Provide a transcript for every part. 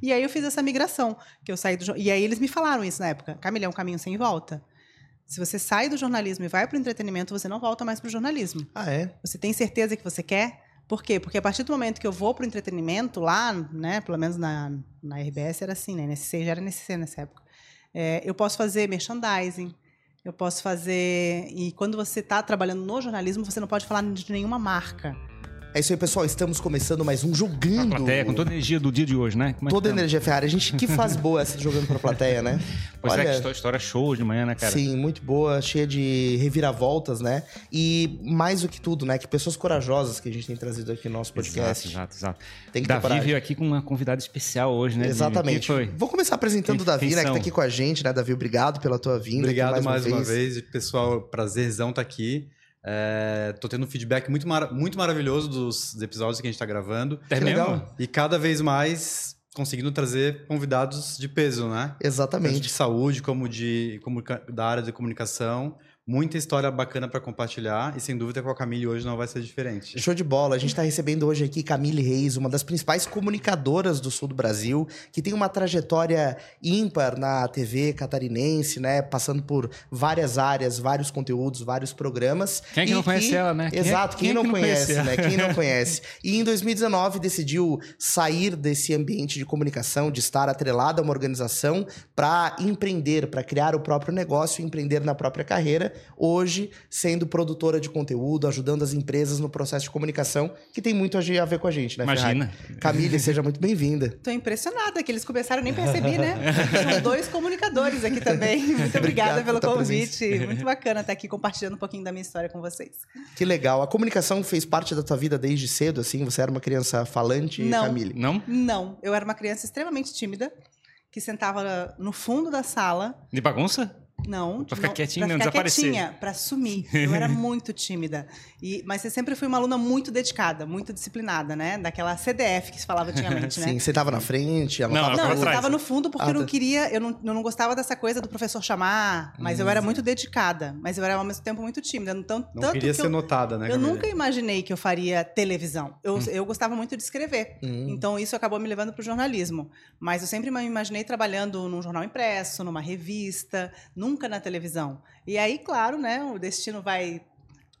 E aí eu fiz essa migração, que eu saí do e aí eles me falaram isso na época. Camila, é um caminho sem volta. Se você sai do jornalismo e vai para o entretenimento, você não volta mais para o jornalismo. Ah, é? Você tem certeza que você quer? Por quê? Porque a partir do momento que eu vou para o entretenimento, lá, né, pelo menos na, na RBS era assim, né? NSC já era NSC nessa época. É, eu posso fazer merchandising, eu posso fazer. E quando você está trabalhando no jornalismo, você não pode falar de nenhuma marca. É isso aí, pessoal. Estamos começando mais um Jogando. plateia, com toda a energia do dia de hoje, né? Como é Toda a tá? energia Ferrari. A gente que faz boa essa de jogando pra plateia, né? Pois é, que história, show de manhã, né, cara? Sim, muito boa, cheia de reviravoltas, né? E mais do que tudo, né? Que pessoas corajosas que a gente tem trazido aqui no nosso podcast. Exato, exato, exato. Tem que Davi coragem. veio aqui com uma convidada especial hoje, né? Exatamente. Quem foi? Vou começar apresentando o Quem- Davi, quem né? Que tá aqui com a gente, né, Davi? Obrigado pela tua vinda. aqui Obrigado mais, uma, vez. pessoal. Prazerzão estar aqui. É, tô tendo um feedback muito, mara- muito maravilhoso dos episódios que a gente tá gravando. É Que mesmo? legal. E cada vez mais conseguindo trazer convidados de peso, né? Tanto de Exatamente. saúde como de comunica- da área de comunicação. Muita história bacana para compartilhar. E sem dúvida com a Camille hoje não vai ser diferente. Show de bola. A gente está recebendo hoje aqui Camille Reis, uma das principais comunicadoras do sul do Brasil, que tem uma trajetória ímpar na TV catarinense, né? Passando por várias áreas, vários conteúdos, vários programas. Quem é que E não conhece ela, né? Quem é- Exato, quem, quem é não que não conhece, conhece né? Quem não conhece. E em 2019 decidiu sair desse ambiente de comunicação, de estar atrelada a uma organização, para empreender, para criar o próprio negócio, empreender na própria carreira. Hoje, sendo produtora de conteúdo, ajudando as empresas no processo de comunicação, que tem muito a ver com a gente, né? Imagina. Ferrari? Camille, seja muito bem-vinda. Tô impressionada que eles começaram, nem percebi, né? São dois comunicadores aqui também. Muito obrigada Obrigado pelo convite. Muito bacana estar aqui compartilhando um pouquinho da minha história com vocês. Que legal. A comunicação fez parte da tua vida desde cedo, assim? Você era uma criança falante, Não. Camille? Não? Não, eu era uma criança extremamente tímida, que sentava no fundo da sala. De bagunça? Não, Pra ficar não, quietinha, pra não ficar desaparecer. quietinha, pra sumir. Eu era muito tímida. E, mas eu sempre fui uma aluna muito dedicada, muito disciplinada, né? Daquela CDF que se falava antigamente, né? Sim, você tava na frente, ela Não, tava Não, eu estava no fundo porque Ah, eu não tá. queria, eu não, eu não gostava dessa coisa do professor chamar, mas eu era muito dedicada, mas eu era ao mesmo tempo muito tímida. Então, Não tanto queria que ser eu, notada, né? eu Camille? nunca imaginei que eu faria televisão. Eu, eu gostava muito de escrever. Hum. Então isso acabou me levando para o jornalismo. Mas eu sempre me imaginei trabalhando num jornal impresso, numa revista, nunca na televisão. E aí, claro, né, o destino vai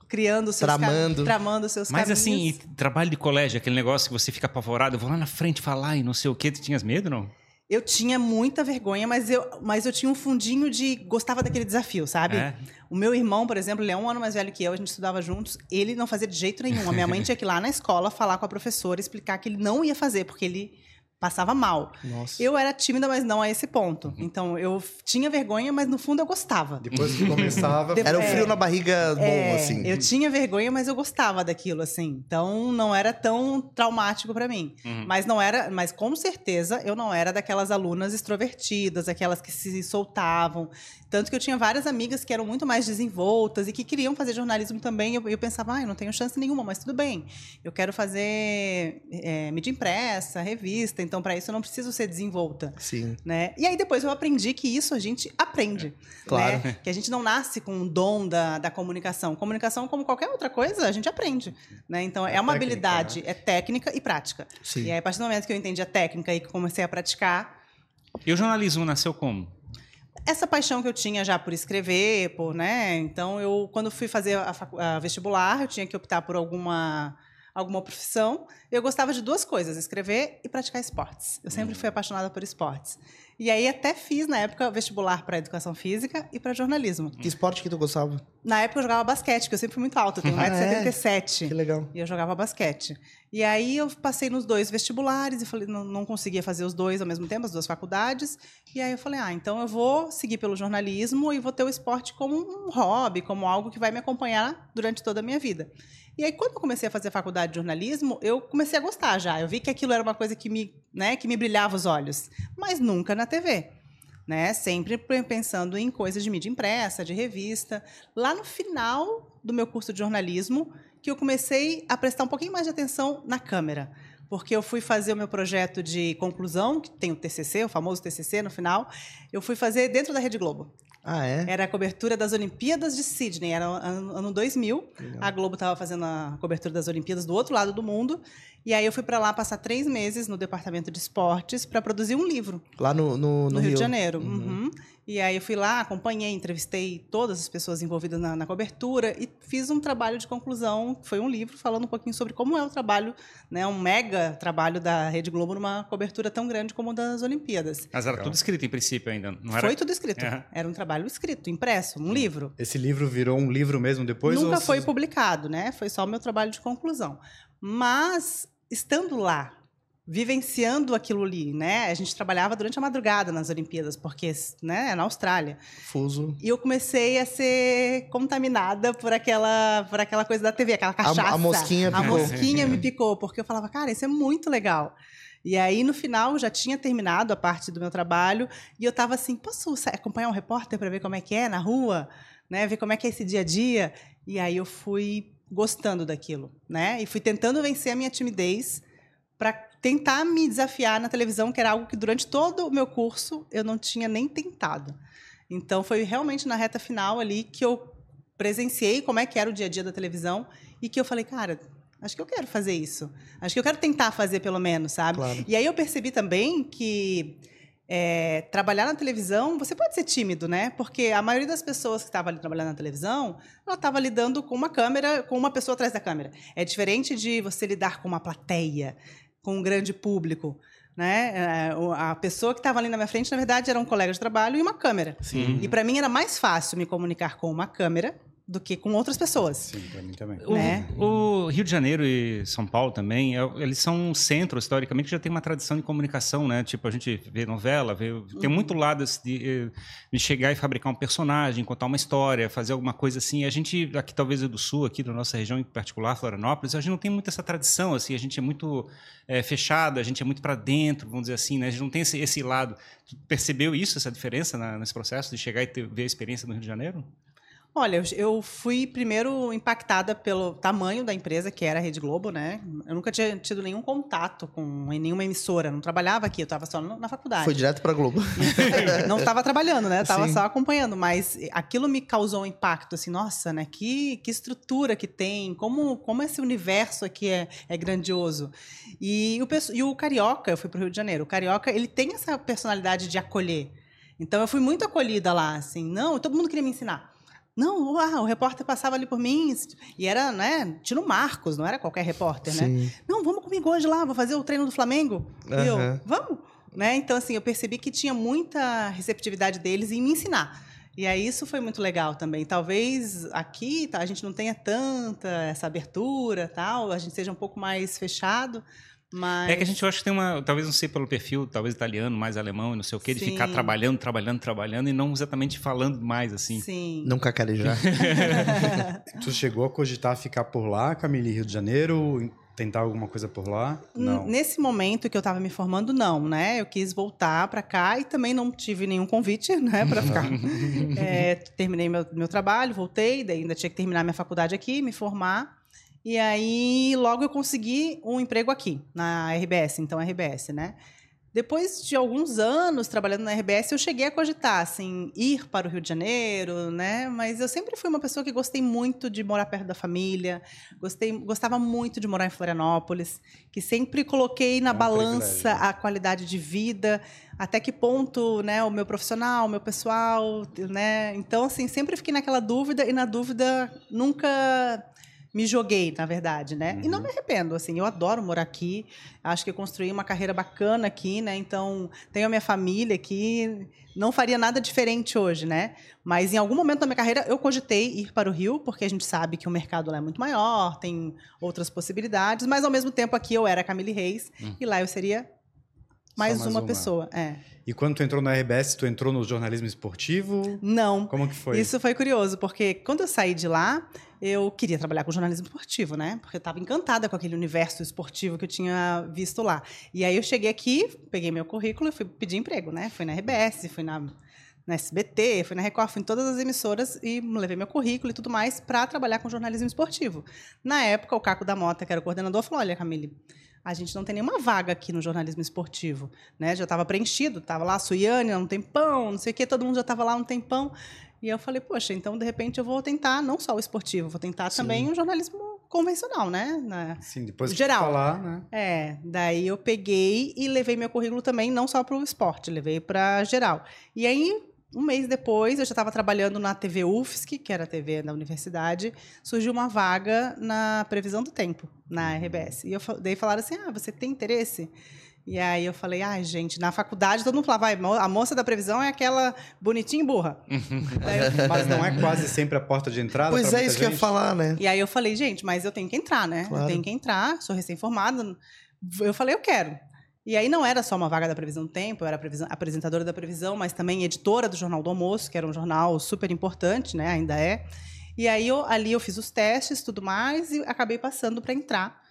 criando os seus Tramando. tramando os seus Mas caminhos. assim, e trabalho de colégio, aquele negócio que você fica apavorado, eu vou lá na frente falar e não sei o quê, tu tinhas medo, não? Eu tinha muita vergonha, mas eu, mas eu tinha um fundinho de gostava daquele desafio, sabe? É. O meu irmão, por exemplo, ele é um ano mais velho que eu, a gente estudava juntos, ele não fazia de jeito nenhum. A minha mãe tinha que ir lá na escola falar com a professora, explicar que ele não ia fazer, porque ele passava mal. Nossa. Eu era tímida, mas não a esse ponto. Então, eu tinha vergonha, mas no fundo eu gostava. Depois que começava. Era o É. frio na barriga bom, É, assim. Eu tinha vergonha, mas eu gostava daquilo, assim. Então não era tão traumático pra mim. Uhum. Mas não era, mas com certeza eu não era daquelas alunas extrovertidas, aquelas que se soltavam. Tanto que eu tinha várias amigas que eram muito mais desenvoltas e que queriam fazer jornalismo também. Eu, eu pensava, ah, eu não tenho chance nenhuma, mas tudo bem. Eu quero fazer é, mídia impressa, revista, então para isso eu não preciso ser desenvolta Sim. né? E aí depois eu aprendi que isso a gente aprende. Claro. né? Que a gente não nasce com um dom da, da comunicação. Comunicação, como qualquer outra coisa, a gente aprende. Né? Então, é, É uma técnica, habilidade, é técnica e prática. Sim. E aí, a partir do momento que eu entendi a técnica e que comecei a praticar, E o jornalismo nasceu como? essa paixão que eu tinha já por escrever, por, né? Então, eu, quando fui fazer a, a vestibular, eu tinha que optar por alguma alguma profissão. Eu gostava de duas coisas, escrever e praticar esportes. Eu sempre fui apaixonada por esportes. E aí até fiz na época vestibular para educação física e para jornalismo. Que esporte que tu gostava? Na época eu jogava basquete, porque eu sempre fui muito alta, eu tenho Ah, é? 1,77m. Que legal. E eu jogava basquete. E aí eu passei nos dois vestibulares e falei, não, não conseguia fazer os dois ao mesmo tempo, as duas faculdades. E aí eu falei, ah, então eu vou seguir pelo jornalismo e vou ter o esporte como um hobby, como algo que vai me acompanhar durante toda a minha vida. E aí, quando eu comecei a fazer faculdade de jornalismo, eu comecei a gostar já. Eu vi que aquilo era uma coisa que me, né, que me brilhava os olhos. Mas nunca na TV. Né? Sempre pe- pensando em coisas de mídia impressa, de revista. Lá no final do meu curso de jornalismo, que eu comecei a prestar um pouquinho mais de atenção na câmera. Porque eu fui fazer o meu projeto de conclusão, que tem o TCC, o famoso TCC no final, eu fui fazer dentro da Rede Globo. Ah, é? Era a cobertura das Olimpíadas de Sydney, era ano, ano 2000. Legal. A Globo estava fazendo a cobertura das Olimpíadas do outro lado do mundo. E aí eu fui para lá passar três meses no departamento de esportes para produzir um livro Lá no, no, no, no Rio, de Janeiro. Uhum. E aí eu fui lá, acompanhei, entrevistei todas as pessoas envolvidas na, na cobertura e fiz um trabalho de conclusão, que foi um livro falando um pouquinho sobre como é o trabalho, né, um mega trabalho da Rede Globo numa cobertura tão grande como o das Olimpíadas. Mas era tudo escrito em princípio ainda, não era? Foi tudo escrito. É. Era um trabalho escrito, impresso, um livro. Esse livro virou um livro mesmo depois? Nunca ou foi publicado, né? Foi só o meu trabalho de conclusão. Mas, estando lá, vivenciando aquilo ali, né? A gente trabalhava durante a madrugada nas Olimpíadas, porque né, é na Austrália. Fuso. E eu comecei a ser contaminada por aquela, por aquela coisa da TV, aquela cachaça. a mosquinha A picou. mosquinha me picou, porque eu falava, cara, isso é muito legal. E aí, no final, já tinha terminado a parte do meu trabalho e eu estava assim, posso acompanhar um repórter para ver como é que é na rua? Né? Ver como é que é esse dia a dia? E aí eu fui gostando daquilo, né? E fui tentando vencer a minha timidez para tentar me desafiar na televisão, que era algo que durante todo o meu curso eu não tinha nem tentado. Então foi realmente na reta final ali que eu presenciei como é que era o dia a dia da televisão e que eu falei, cara, acho que eu quero fazer isso. Acho que eu quero tentar fazer pelo menos, sabe? Claro. E aí eu percebi também que é, trabalhar na televisão, você pode ser tímido, né? Porque a maioria das pessoas que estavam ali trabalhando na televisão, ela estava lidando com uma câmera, com uma pessoa atrás da câmera. É diferente de você lidar com uma plateia, com um grande público. Né? É, A pessoa que estava ali na minha frente, na verdade, era um colega de trabalho e uma câmera. Sim. E para mim era mais fácil me comunicar com uma câmera do que com outras pessoas. Sim, pra mim também. O, né? o Rio de Janeiro e São Paulo também, é- eles são um centro, historicamente, que já tem uma tradição de comunicação, né? Tipo, a gente vê novela, vê, tem Uhum. muito lado esse de, eh, de chegar e fabricar um personagem, contar uma história, fazer alguma coisa assim. A gente, aqui talvez do Sul, aqui da nossa região em particular, Florianópolis, a gente não tem muito essa tradição, assim, a gente é muito eh, fechado, a gente é muito para dentro, vamos dizer assim, né? A gente não tem esse, esse lado. Tu percebeu isso, essa diferença na- nesse processo de chegar e ter, ver a experiência no Rio de Janeiro? Olha, eu- eu fui primeiro impactada pelo tamanho da empresa, que era a Rede Globo, né? Eu nunca tinha tido nenhum contato com nenhuma emissora, não trabalhava aqui, eu estava só na faculdade. Foi direto pra Globo. não estava trabalhando, né? Estava só acompanhando, mas aquilo me causou um impacto, assim, nossa, né? Que, que estrutura que tem, como, como esse universo aqui é, é grandioso. E o, e o Carioca, eu fui para o Rio de Janeiro, o Carioca, ele tem essa personalidade de acolher. Então, eu fui muito acolhida lá, assim, não, todo mundo queria me ensinar. Não, ah, o repórter passava ali por mim, e era, né, Tino Marcos, não era qualquer repórter, né? Sim. Não, vamos comigo hoje lá, vou fazer o treino do Flamengo. E eu, vamos. Né? Então, assim, eu percebi que tinha muita receptividade deles em me ensinar. E aí isso foi muito legal também. Talvez aqui tá, a gente não tenha tanta essa abertura, tal, a gente seja um pouco mais fechado, mas É que a gente eu acho que tem uma, talvez não sei pelo perfil, talvez italiano, mais alemão e não sei o quê, de Sim. ficar trabalhando, trabalhando, trabalhando e não exatamente falando mais assim. sim. Não cacarejar. Tu chegou a cogitar ficar por lá, Camille, Rio de Janeiro? Tentar alguma coisa por lá? Não. Nesse momento que eu estava me formando, não, né? Eu quis voltar para cá e também não tive nenhum convite, né, para ficar. É, terminei meu, meu trabalho, voltei, daí ainda tinha que terminar minha faculdade aqui, me formar. E aí, logo eu consegui um emprego aqui, na RBS, então RBS, né? Depois de alguns anos trabalhando na RBS, eu cheguei a cogitar, assim, ir para o Rio de Janeiro, né? Mas eu sempre fui uma pessoa que gostei muito de morar perto da família, gostei, gostava muito de morar em Florianópolis, que sempre coloquei na É um balança privilégio, a qualidade de vida, até que ponto, né, o meu profissional, o meu pessoal, né? Então, assim, sempre fiquei naquela dúvida e na dúvida nunca me joguei, na verdade, né? E não Uhum. me arrependo, assim, eu adoro morar aqui, acho que eu construí uma carreira bacana aqui, né? Então, tenho a minha família aqui, não faria nada diferente hoje, né? Mas em algum momento da minha carreira eu cogitei ir para o Rio, porque a gente sabe que o mercado lá é muito maior, tem outras possibilidades, mas ao mesmo tempo aqui eu era a Camille Reis e lá eu seria mais, mais uma, uma. pessoa, é. E quando tu entrou na RBS, tu entrou no jornalismo esportivo? Não, Como que foi? Isso foi curioso, porque quando eu saí de lá, eu queria trabalhar com jornalismo esportivo, né? Porque eu estava encantada com aquele universo esportivo que eu tinha visto lá. E aí eu cheguei aqui, peguei meu currículo e fui pedir emprego, né? Fui na RBS, fui na, na SBT, fui na Record, fui em todas as emissoras e levei meu currículo e tudo mais para trabalhar com jornalismo esportivo. Na época, o Caco da Mota, que era o coordenador, falou: Olha, Camille. a gente não tem nenhuma vaga aqui no jornalismo esportivo, né? Já estava preenchido, estava lá a Suiane há um tempão, não sei o quê, todo mundo já estava lá há um tempão. E eu falei, poxa, então de repente eu vou tentar não só o esportivo, vou tentar Sim. também o jornalismo convencional, né? Na- Sim, depois que Geral. falar, né? É, daí eu peguei e levei meu currículo também, não só para o esporte, levei para geral. E aí, um mês depois, eu já estava trabalhando na TV UFSC, que era a TV da universidade, surgiu uma vaga na previsão do tempo, na RBS. E eu, daí falaram assim: ah, você tem interesse? E aí eu falei, ai, gente, na faculdade todo mundo falava, a moça da previsão é aquela bonitinha e burra. Eu- Mas não é quase sempre a porta de entrada Pois é, isso que eu ia gente? falar, né? E aí eu falei, gente, mas eu tenho que entrar, né? Claro. Eu tenho que entrar, sou recém-formada. Eu falei, eu quero. E aí não era só uma vaga da Previsão do Tempo, eu era apresentadora da Previsão, mas também editora do Jornal do Almoço, que era um jornal super importante, né? Ainda é. E aí eu, ali eu fiz os testes, tudo mais, e acabei passando para entrar.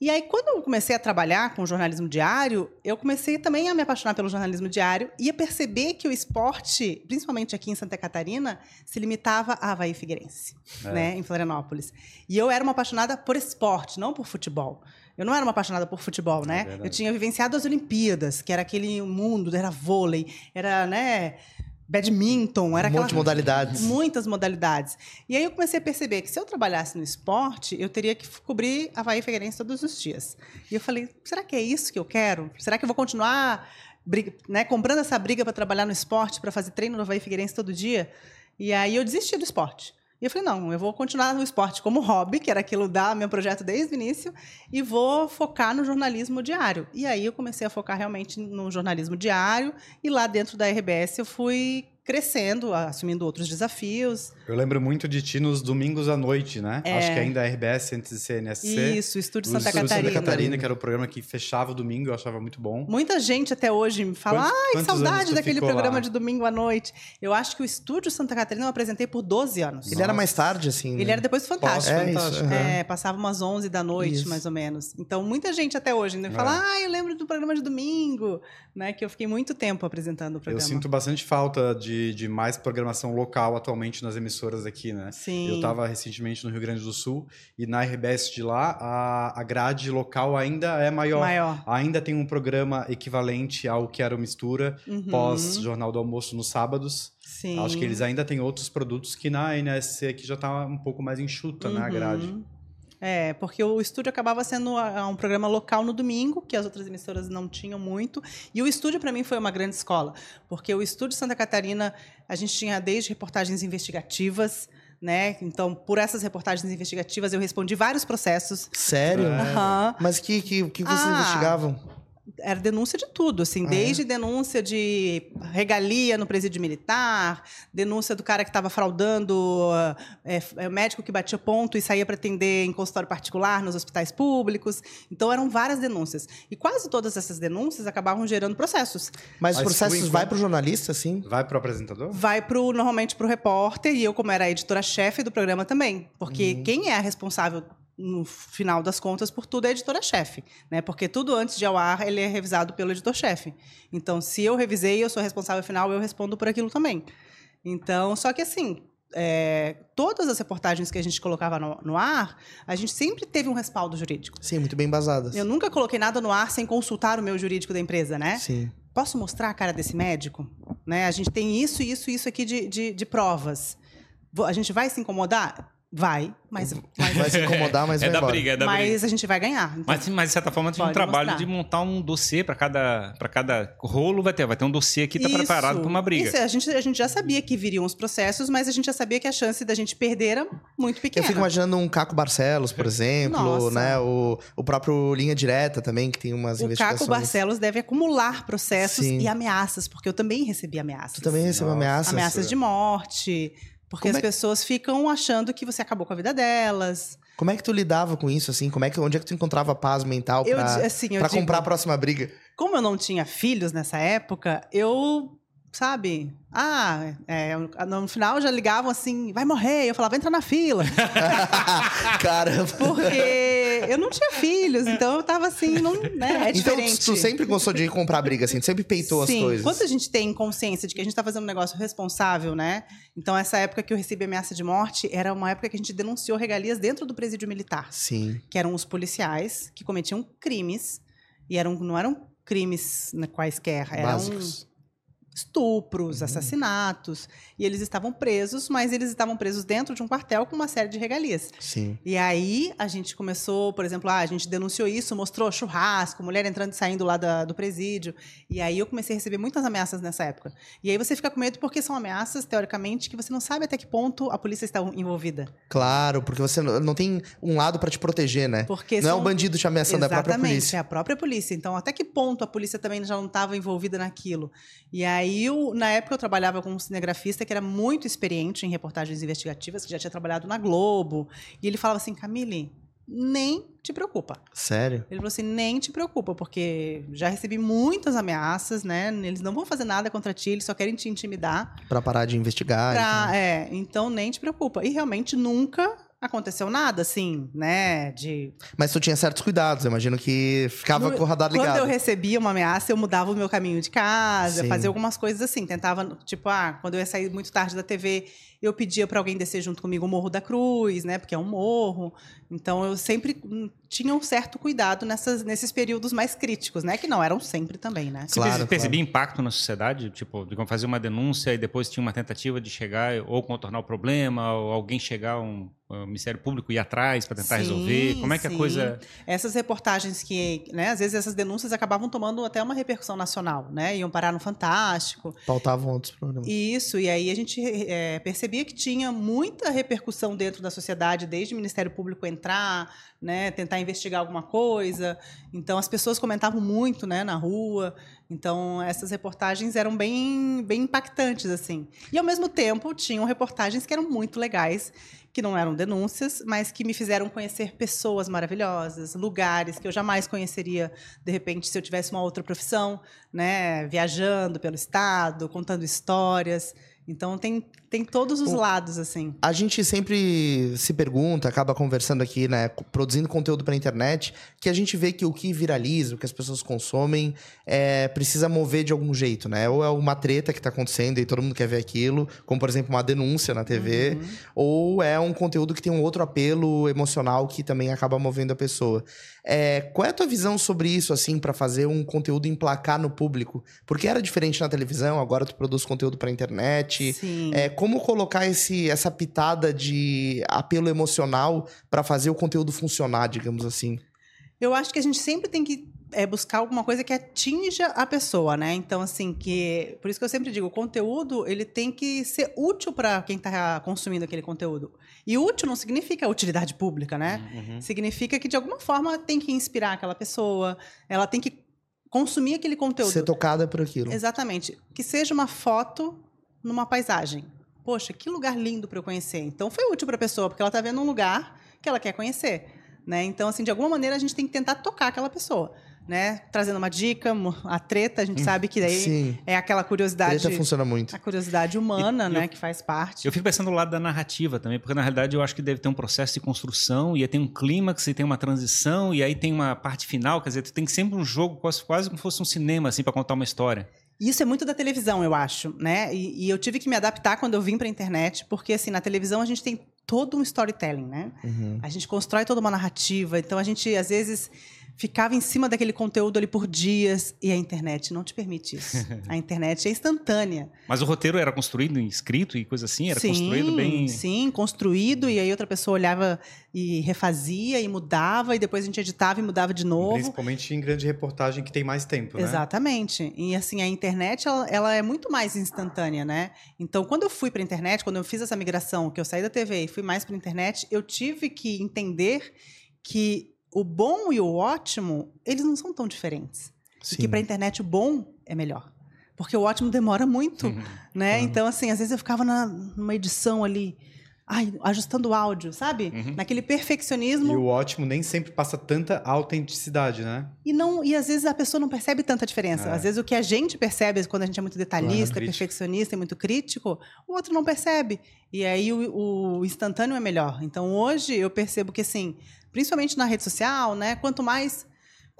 E aí, quando eu comecei a trabalhar com jornalismo diário, eu comecei também a me apaixonar pelo jornalismo diário e a perceber que o esporte, principalmente aqui em Santa Catarina, se limitava a Havaí Figueirense, É. né, em Florianópolis. E eu era uma apaixonada por esporte, não por futebol. Eu não era uma apaixonada por futebol, né? verdade. eu tinha vivenciado as Olimpíadas, que era aquele mundo, era vôlei, era, né, badminton, era um aquela monte de modalidades. Muitas modalidades. E aí eu comecei a perceber que se eu trabalhasse no esporte, eu teria que cobrir Havaí Figueirense todos os dias. E eu falei, será que é isso que eu quero? Será que eu vou continuar briga- né, comprando essa briga para trabalhar no esporte, para fazer treino no Havaí Figueirense todo dia? E aí eu desisti do esporte. E eu falei, não, eu vou continuar no esporte como hobby, que era aquilo da meu projeto desde o início, e vou focar no jornalismo diário. E aí eu comecei a focar realmente no jornalismo diário, e lá dentro da RBS eu fui crescendo, assumindo outros desafios. Eu lembro muito de ti nos domingos à noite, né? É. Acho que ainda a RBS antes de ser NSC. Isso, Estúdio O Santa Estúdio Catarina. Santa Catarina, que era o programa que fechava o domingo, eu achava muito bom. Muita gente até hoje me fala, Quantos- ai, saudade daquele programa lá? de domingo à noite. Eu acho que o Estúdio Santa Catarina eu apresentei por 12 anos. Ele era mais tarde, assim. Ele né? era depois do Fantástico. É isso. Fantástico. aham. É, passava umas 11 da noite, Isso. mais ou menos. Então, muita gente até hoje ainda me fala, É. ah, eu lembro do programa de domingo, né? Que eu fiquei muito tempo apresentando o Eu programa. sinto bastante falta de, de mais programação local atualmente nas emissoras aqui, né? Sim. Eu estava recentemente no Rio Grande do Sul e na RBS de lá a, a grade local ainda é maior. maior. Ainda tem um programa equivalente ao que era o Mistura, Uhum. pós Jornal do Almoço nos sábados. Sim. Acho que eles ainda têm outros produtos que na NSC aqui já tá um pouco mais enxuta, né, a grade. Uhum. É, porque o estúdio acabava sendo ah, um programa local no domingo, que as outras emissoras não tinham muito. E o estúdio, para mim, foi uma grande escola. Porque o estúdio Santa Catarina, a gente tinha desde reportagens investigativas, né? Então, por essas reportagens investigativas, eu respondi vários processos. Sério? É. Aham. Mas que, que, que vocês Ah. investigavam? Era denúncia de tudo, assim, Ah, é? desde denúncia de regalia no presídio militar, denúncia do cara que estava fraudando é, é, médico que batia ponto e saía para atender em consultório particular nos hospitais públicos. Então eram várias denúncias. E quase todas essas denúncias acabavam gerando processos. Mas os Mas processos tu, vai enquanto- pro jornalista, assim? Vai pro apresentador? Vai pro, normalmente para o repórter, e eu, como era a editora-chefe do programa também. Porque Uhum. quem é a responsável, no final das contas, por tudo é a editora-chefe. Né? Porque tudo antes de ao ar, ele é revisado pelo editor-chefe. Então, se eu revisei, eu sou responsável final, eu respondo por aquilo também. Então, só que assim, é, todas as reportagens que a gente colocava no, no ar, a gente sempre teve um respaldo jurídico. Sim, muito bem embasadas. Eu nunca coloquei nada no ar sem consultar o meu jurídico da empresa, né? Sim. Posso mostrar a cara desse médico? Né? A gente tem isso, isso, isso aqui de, de, de provas. A gente vai se incomodar? Vai, mas, mas, Vai se incomodar, mas é vai da embora. briga, é da briga. mas a gente vai ganhar. Então, Mas, mas de certa forma tem um trabalho mostrar. de montar um dossiê para cada, pra cada rolo vai ter. Vai ter um dossiê que está Isso. preparado para uma briga. Isso, a gente, a gente já sabia que viriam os processos, mas a gente já sabia que a chance da gente perder era muito pequena. Eu fico imaginando um Caco Barcelos, por exemplo, Nossa. né? O, o próprio Linha Direta também, que tem umas O investigações. Caco Barcelos deve acumular processos Sim. e ameaças, porque eu também recebi ameaças. Tu também recebeu ameaças? Ameaças de morte. Porque Como as é- pessoas ficam achando que você acabou com a vida delas. Como é que tu lidava com isso, assim? Como é que, onde é que tu encontrava paz mental Eu, pra, assim, eu pra digo, comprar a próxima briga? como eu não tinha filhos nessa época, eu, sabe, ah, é, no final já ligavam assim, vai morrer, eu falava, entra na fila. Caramba. Porque eu não tinha filhos, então eu tava assim, não, né? É Então, diferente. tu sempre gostou de comprar briga, assim, tu sempre peitou Sim, as coisas. quando a gente tem consciência de que a gente está fazendo um negócio responsável, né? Então, essa época que eu recebi ameaça de morte era uma época que a gente denunciou regalias dentro do presídio militar, Sim. que eram os policiais que cometiam crimes, e eram, não eram crimes né, quaisquer, eram Básicos. Estupros, assassinatos, e eles estavam presos, mas eles estavam presos dentro de um quartel com uma série de regalias. Sim. E aí a gente começou, por exemplo, ah, a gente denunciou isso, mostrou churrasco, mulher entrando e saindo lá da- do presídio. E aí eu comecei a receber muitas ameaças nessa época. E aí você fica com medo porque são ameaças, teoricamente, que você não sabe até que ponto a polícia está envolvida. Claro, porque você não tem um lado pra te proteger, né? Porque não é são- o bandido te ameaçando, é a própria Exatamente, polícia. é a própria polícia. Então, até que ponto a polícia também já não estava envolvida naquilo? E aí, eu, na época, eu trabalhava com um cinegrafista que era muito experiente em reportagens investigativas, que já tinha trabalhado na Globo. E ele falava assim, Camille, nem te preocupa. Sério? Ele falou assim, nem te preocupa, porque já recebi muitas ameaças, né? Eles não vão fazer nada contra ti, eles só querem te intimidar. Pra parar de investigar. Pra- então. é, então nem te preocupa. E realmente nunca aconteceu nada, assim, né? De Mas tu tinha certos cuidados, eu imagino que ficava No- com o radar Quando ligado. eu recebia uma ameaça, eu mudava o meu caminho de casa, Sim. fazia algumas coisas assim. Tentava, tipo, ah, quando eu ia sair muito tarde da TV, eu pedia para alguém descer junto comigo o Morro da Cruz, né? Porque é um morro. Então eu sempre hum, tinha um certo cuidado nessas, nesses períodos mais críticos, né? Que não eram sempre também, né? Você Claro, perce- percebia impacto na sociedade? Tipo, de fazer uma denúncia e depois tinha uma tentativa de chegar ou contornar o problema, ou alguém chegar, um, um Ministério Público ir atrás para tentar Sim, resolver? Como é que a sim. coisa. Essas reportagens que, né, às vezes essas denúncias acabavam tomando até uma repercussão nacional, né? Iam parar no Fantástico. Pautavam outros programas. Isso, e aí a gente é, percebia que tinha muita repercussão dentro da sociedade, desde o Ministério Público entrar, né, tentar investigar alguma coisa. Então as pessoas comentavam muito, né, na rua. Então essas reportagens eram bem, bem impactantes assim. E ao mesmo tempo tinham reportagens que eram muito legais, que não eram denúncias, mas que me fizeram conhecer pessoas maravilhosas, lugares que eu jamais conheceria de repente se eu tivesse uma outra profissão, né, viajando pelo estado, contando histórias. Então tem, tem todos os O- lados assim. A gente sempre se pergunta, acaba conversando aqui, né, produzindo conteúdo pra internet, que a gente vê que o que viraliza, o que as pessoas consomem, é, precisa mover de algum jeito, né? Ou é uma treta que tá acontecendo e todo mundo quer ver aquilo, como por exemplo uma denúncia na TV, Uhum. ou é um conteúdo que tem um outro apelo emocional que também acaba movendo a pessoa. É, qual é a tua visão sobre isso, assim, pra fazer um conteúdo emplacar no público? Porque era diferente na televisão, agora tu produz conteúdo pra internet. Sim. É, como colocar esse, essa pitada de apelo emocional pra fazer o conteúdo funcionar, digamos assim? Eu acho que a gente sempre tem que é, buscar alguma coisa que atinja a pessoa, né? Então, assim, que. Por isso que eu sempre digo, o conteúdo ele tem que ser útil para quem está consumindo aquele conteúdo. E útil não significa utilidade pública, né? Uhum. Significa que, de alguma forma, tem que inspirar aquela pessoa, ela tem que consumir aquele conteúdo. Ser tocada por aquilo. Exatamente. Que seja uma foto numa paisagem. Poxa, que lugar lindo para eu conhecer. Então foi útil para a pessoa, porque ela está vendo um lugar que ela quer conhecer. Né? Então, assim, de alguma maneira a gente tem que tentar tocar aquela pessoa. Né? Trazendo uma dica, a treta, a gente sabe que daí Sim. é aquela curiosidade. Treta funciona muito. A curiosidade humana, e né, eu- que faz parte. Eu fico pensando do lado da narrativa também, porque na realidade eu acho que deve ter um processo de construção, e aí tem um clímax, e tem uma transição, e aí tem uma parte final, quer dizer, tu tem sempre um jogo quase, quase como se fosse um cinema, assim, para contar uma história. Isso é muito da televisão, eu acho, né? E, e eu tive que me adaptar quando eu vim para a internet, porque assim na televisão a gente tem todo um storytelling, né? Uhum. A gente constrói toda uma narrativa, então a gente às vezes ficava em cima daquele conteúdo ali por dias e a internet não te permite isso. A internet é instantânea. Mas o roteiro era construído em escrito e coisa assim, era sim, construído bem. sim, construído e aí outra pessoa olhava e refazia e mudava e depois a gente editava e mudava de novo. Principalmente em grande reportagem que tem mais tempo, né? Exatamente. E assim, a internet, ela, ela é muito mais instantânea, né? Então, quando eu fui para a internet, quando eu fiz essa migração, que eu saí da TV e fui mais para a internet, eu tive que entender que o bom e o ótimo, eles não são tão diferentes. E Sim. que para a internet o bom é melhor. Porque o ótimo demora muito, Uhum. né? Claro. Então, assim, às vezes eu ficava na, numa edição ali, ai, ajustando o áudio, sabe? Uhum. Naquele E perfeccionismo. o ótimo nem sempre passa tanta autenticidade, né? E não e às vezes a pessoa não percebe tanta diferença. É. Às vezes o que a gente percebe quando a gente é muito detalhista, crítico. perfeccionista e muito crítico, o outro não percebe. E aí o, o instantâneo é melhor. Então hoje eu percebo que assim, principalmente na rede social, né? Quanto mais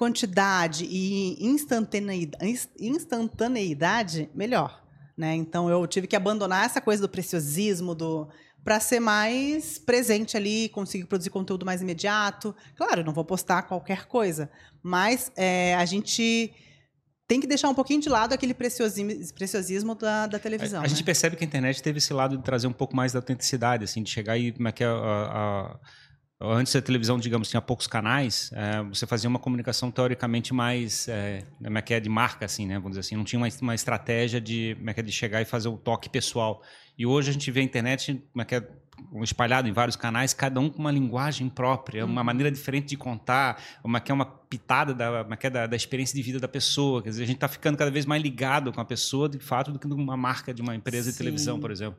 quantidade e instantaneidade, instantaneidade melhor. Né? Então eu tive que abandonar essa coisa do preciosismo, do para ser mais presente ali, conseguir produzir conteúdo mais imediato. Claro, não vou postar qualquer coisa, mas é, a gente tem que deixar um pouquinho de lado aquele preciosismo, preciosismo da, da televisão. A, a né? gente percebe que a internet teve esse lado de trazer um pouco mais da autenticidade, assim, de chegar e como é que é a, a Antes a televisão, digamos, tinha poucos canais, é, você fazia uma comunicação teoricamente mais é, é que é, de marca, assim, né? Vamos dizer assim, não tinha uma, uma estratégia de, como é que é, de chegar e fazer o toque pessoal. E hoje a gente vê a internet como é que é, espalhado em vários canais, cada um com uma linguagem própria, uma uhum. maneira diferente de contar, uma que é uma pitada da, uma que é da, da, experiência de vida da pessoa. Quer dizer, a gente está ficando cada vez mais ligado com a pessoa, de fato, do que uma marca de uma empresa Sim. de televisão, por exemplo.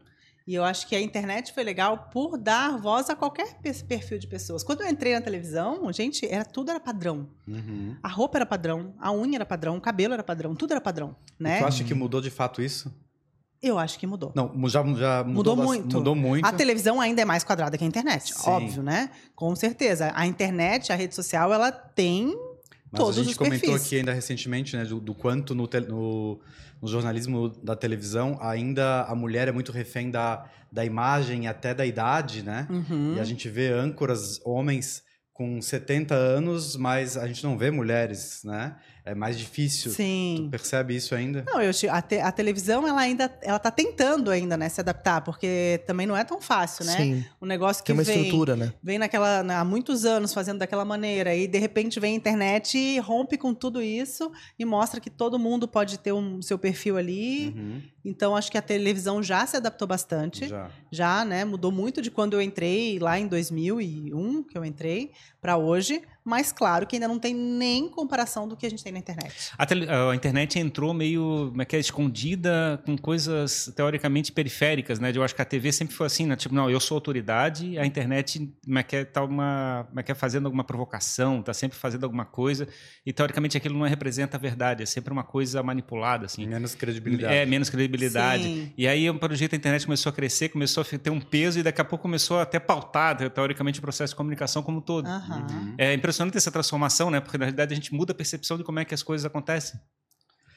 E eu acho que a internet foi legal por dar voz a qualquer perfil de pessoas. Quando eu entrei na televisão, gente, era tudo era padrão. Uhum. A roupa era padrão, a unha era padrão, o cabelo era padrão, tudo era padrão, né? Tu acha que mudou de fato isso? Eu acho que mudou. Não, já, já mudou, mudou muito. Mudou muito. A televisão ainda é mais quadrada que a internet, Sim. óbvio, né? Com certeza. A internet, a rede social, ela tem Mas todos a gente comentou perfis. aqui ainda recentemente, né, do, do quanto no, no, no jornalismo da televisão ainda a mulher é muito refém da da imagem até da idade, né? Uhum. E a gente vê âncoras, homens com 70 anos, mas a gente não vê mulheres, né? É mais difícil. Sim. Tu percebe isso ainda? Não, eu, a, te, a televisão ela ainda ela tá tentando ainda, né, se adaptar, porque também não é tão fácil, né? Sim. O negócio que Tem uma vem, estrutura, né? Vem naquela há muitos anos fazendo daquela maneira e de repente vem a internet e rompe com tudo isso e mostra que todo mundo pode ter um seu perfil ali. Uhum. Então acho que a televisão já se adaptou bastante. Já. Já, né? Mudou muito de quando eu entrei lá em 2001, que eu entrei, para hoje. Mas claro que ainda não tem nem comparação do que a gente tem na internet. A, tele, a internet entrou meio como é que é, escondida com coisas teoricamente periféricas, né? Eu acho que a TV sempre foi assim, né? Tipo, não, eu sou autoridade, a internet como é que é, tá uma, como é que é, fazendo alguma provocação, tá sempre fazendo alguma coisa, e teoricamente aquilo não representa a verdade, é sempre uma coisa manipulada, assim. Menos credibilidade. É, menos credibilidade. Sim. E aí, pelo jeito, a internet começou a crescer, começou a ter um peso e daqui a pouco começou a até pautar, teoricamente, o processo de comunicação como um todo. Uhum. É impressionante impressionante essa transformação, né? Porque na realidade a gente muda a percepção de como é que as coisas acontecem.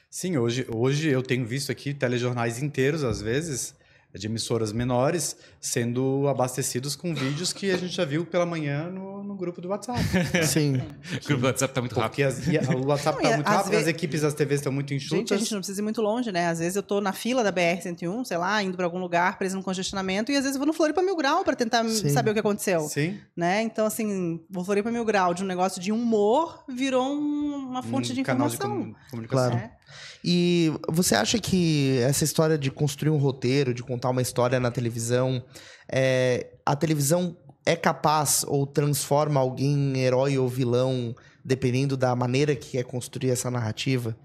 Sim, hoje, hoje eu tenho visto aqui telejornais inteiros, às vezes, de emissoras menores, sendo abastecidos com vídeos que a gente já viu pela manhã no, no grupo do WhatsApp. Sim. o grupo do WhatsApp está muito Porque rápido. As, o WhatsApp está muito rápido, as equipes das TVs estão muito enxutas. Gente, a gente não precisa ir muito longe, né? Às vezes eu estou na fila da BR-101, sei lá, indo para algum lugar, preso no congestionamento, e às vezes eu vou no Floripa Mil Grau para tentar Sim. saber o que aconteceu. Sim. Né? Então, assim, o Floripa Mil Grau de um negócio de humor virou um, uma fonte um de informação. De comunicação. Claro. É. E você acha que essa história de construir um roteiro, de contar uma história na televisão, é, a televisão é capaz ou transforma alguém em herói ou vilão, dependendo da maneira que é construir essa narrativa?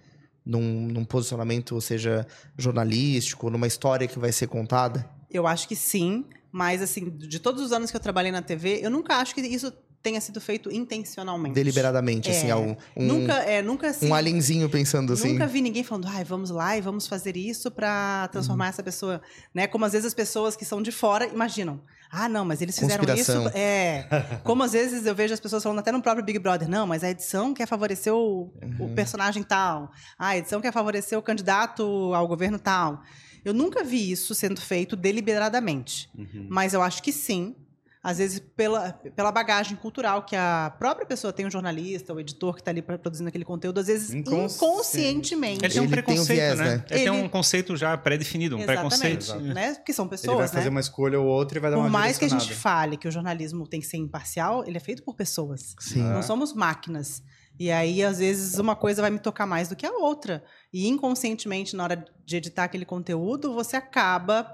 Num, num posicionamento, ou seja, jornalístico, numa história que vai ser contada? Eu acho que sim, mas assim, de todos os anos que eu trabalhei na TV, eu nunca acho que isso tenha sido feito intencionalmente. Deliberadamente, assim, é. assim, um, nunca, é, nunca assim, um alienzinho pensando assim. Nunca vi ninguém falando, ai, vamos lá e vamos fazer isso para transformar uhum. essa pessoa, né? Como às vezes as pessoas que são de fora imaginam. Ah, não, mas eles fizeram isso. É. Como às vezes eu vejo as pessoas falando até no próprio Big Brother, não, mas a edição quer favorecer o, uhum. o personagem tal. Ah, a edição quer favorecer o candidato ao governo tal. Eu nunca vi isso sendo feito deliberadamente. Uhum. Mas eu acho que sim, às vezes pela, pela bagagem cultural que a própria pessoa tem, o jornalista, o editor que está ali produzindo aquele conteúdo, às vezes inconscientemente. Ele tem um ele preconceito, tem um viés, né? né? Ele, ele, tem um conceito já pré-definido, um preconceito. Né? Porque são pessoas, Ele vai fazer né? uma escolha ou outra e vai dar por uma Por mais que a gente fale que o jornalismo tem que ser imparcial, ele é feito por pessoas. Sim. Não somos máquinas. E aí, às vezes, uma coisa vai me tocar mais do que a outra. E inconscientemente, na hora de editar aquele conteúdo, você acaba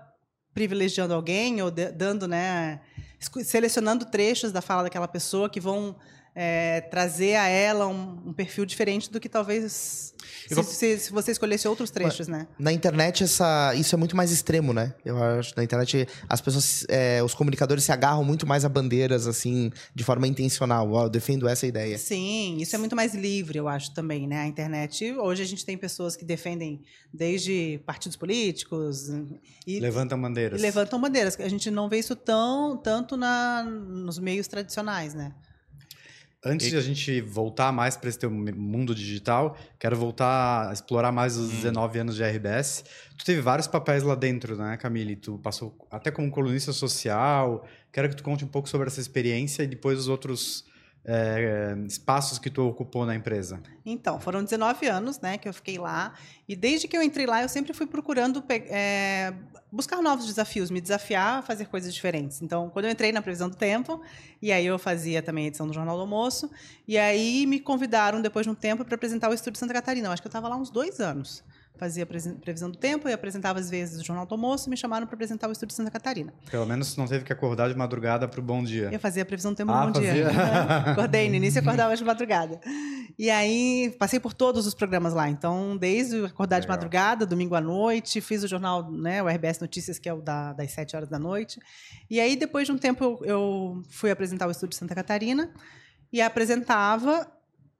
privilegiando alguém ou dando, né, selecionando trechos da fala daquela pessoa que vão é, trazer a ela um, um, perfil diferente do que talvez se, se, se, você escolhesse outros trechos, né? Na internet essa, isso é muito mais extremo, né? Eu acho na internet as pessoas, é, os comunicadores se agarram muito mais a bandeiras assim de forma intencional. Eu defendo essa ideia. Sim, isso é muito mais livre, eu acho também, né? A internet hoje a gente tem pessoas que defendem desde partidos políticos e levantam bandeiras. E levantam bandeiras. A gente não vê isso tão tanto na, nos meios tradicionais, né? Antes de a gente voltar mais para esse teu mundo digital, quero voltar a explorar mais os 19 anos de RBS. Tu teve vários papéis lá dentro, né, Camille? Tu passou até como colunista social. Quero que tu conte um pouco sobre essa experiência e depois os outros é, espaços que tu ocupou na empresa? Então, foram 19 anos né, que eu fiquei lá. E desde que eu entrei lá, eu sempre fui procurando é, buscar novos desafios, me desafiar a fazer coisas diferentes. Então, quando eu entrei na Previsão do Tempo, e aí eu fazia também a edição do Jornal do Almoço, e aí me convidaram, depois de um tempo, para apresentar o Estúdio Santa Catarina. Eu acho que eu estava lá uns dois anos fazia previsão do tempo e apresentava às vezes o Jornal do Almoço, me chamaram para apresentar o Estúdio Santa Catarina. Pelo menos não teve que acordar de madrugada para o Bom Dia. Eu fazia a previsão do tempo ah, no Bom fazia? Dia. Acordei, no início acordava de madrugada. E aí passei por todos os programas lá. Então, desde acordar Legal. de madrugada, domingo à noite, fiz o jornal, né, o RBS Notícias, que é o da, das 7 horas da noite. E aí, depois de um tempo, eu, eu fui apresentar o Estúdio Santa Catarina e apresentava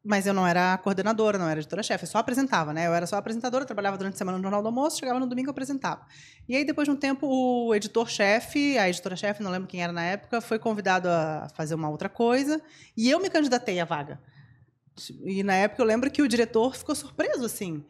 mas eu não era coordenadora, não era editora-chefe, eu só apresentava, né? Eu era só apresentadora, trabalhava durante a semana no Jornal do Almoço, chegava no domingo e apresentava. E aí, depois de um tempo, o editor-chefe, a editora-chefe, não lembro quem era na época, foi convidado a fazer uma outra coisa, e eu me candidatei à vaga. E na época eu lembro que o diretor ficou surpreso, assim,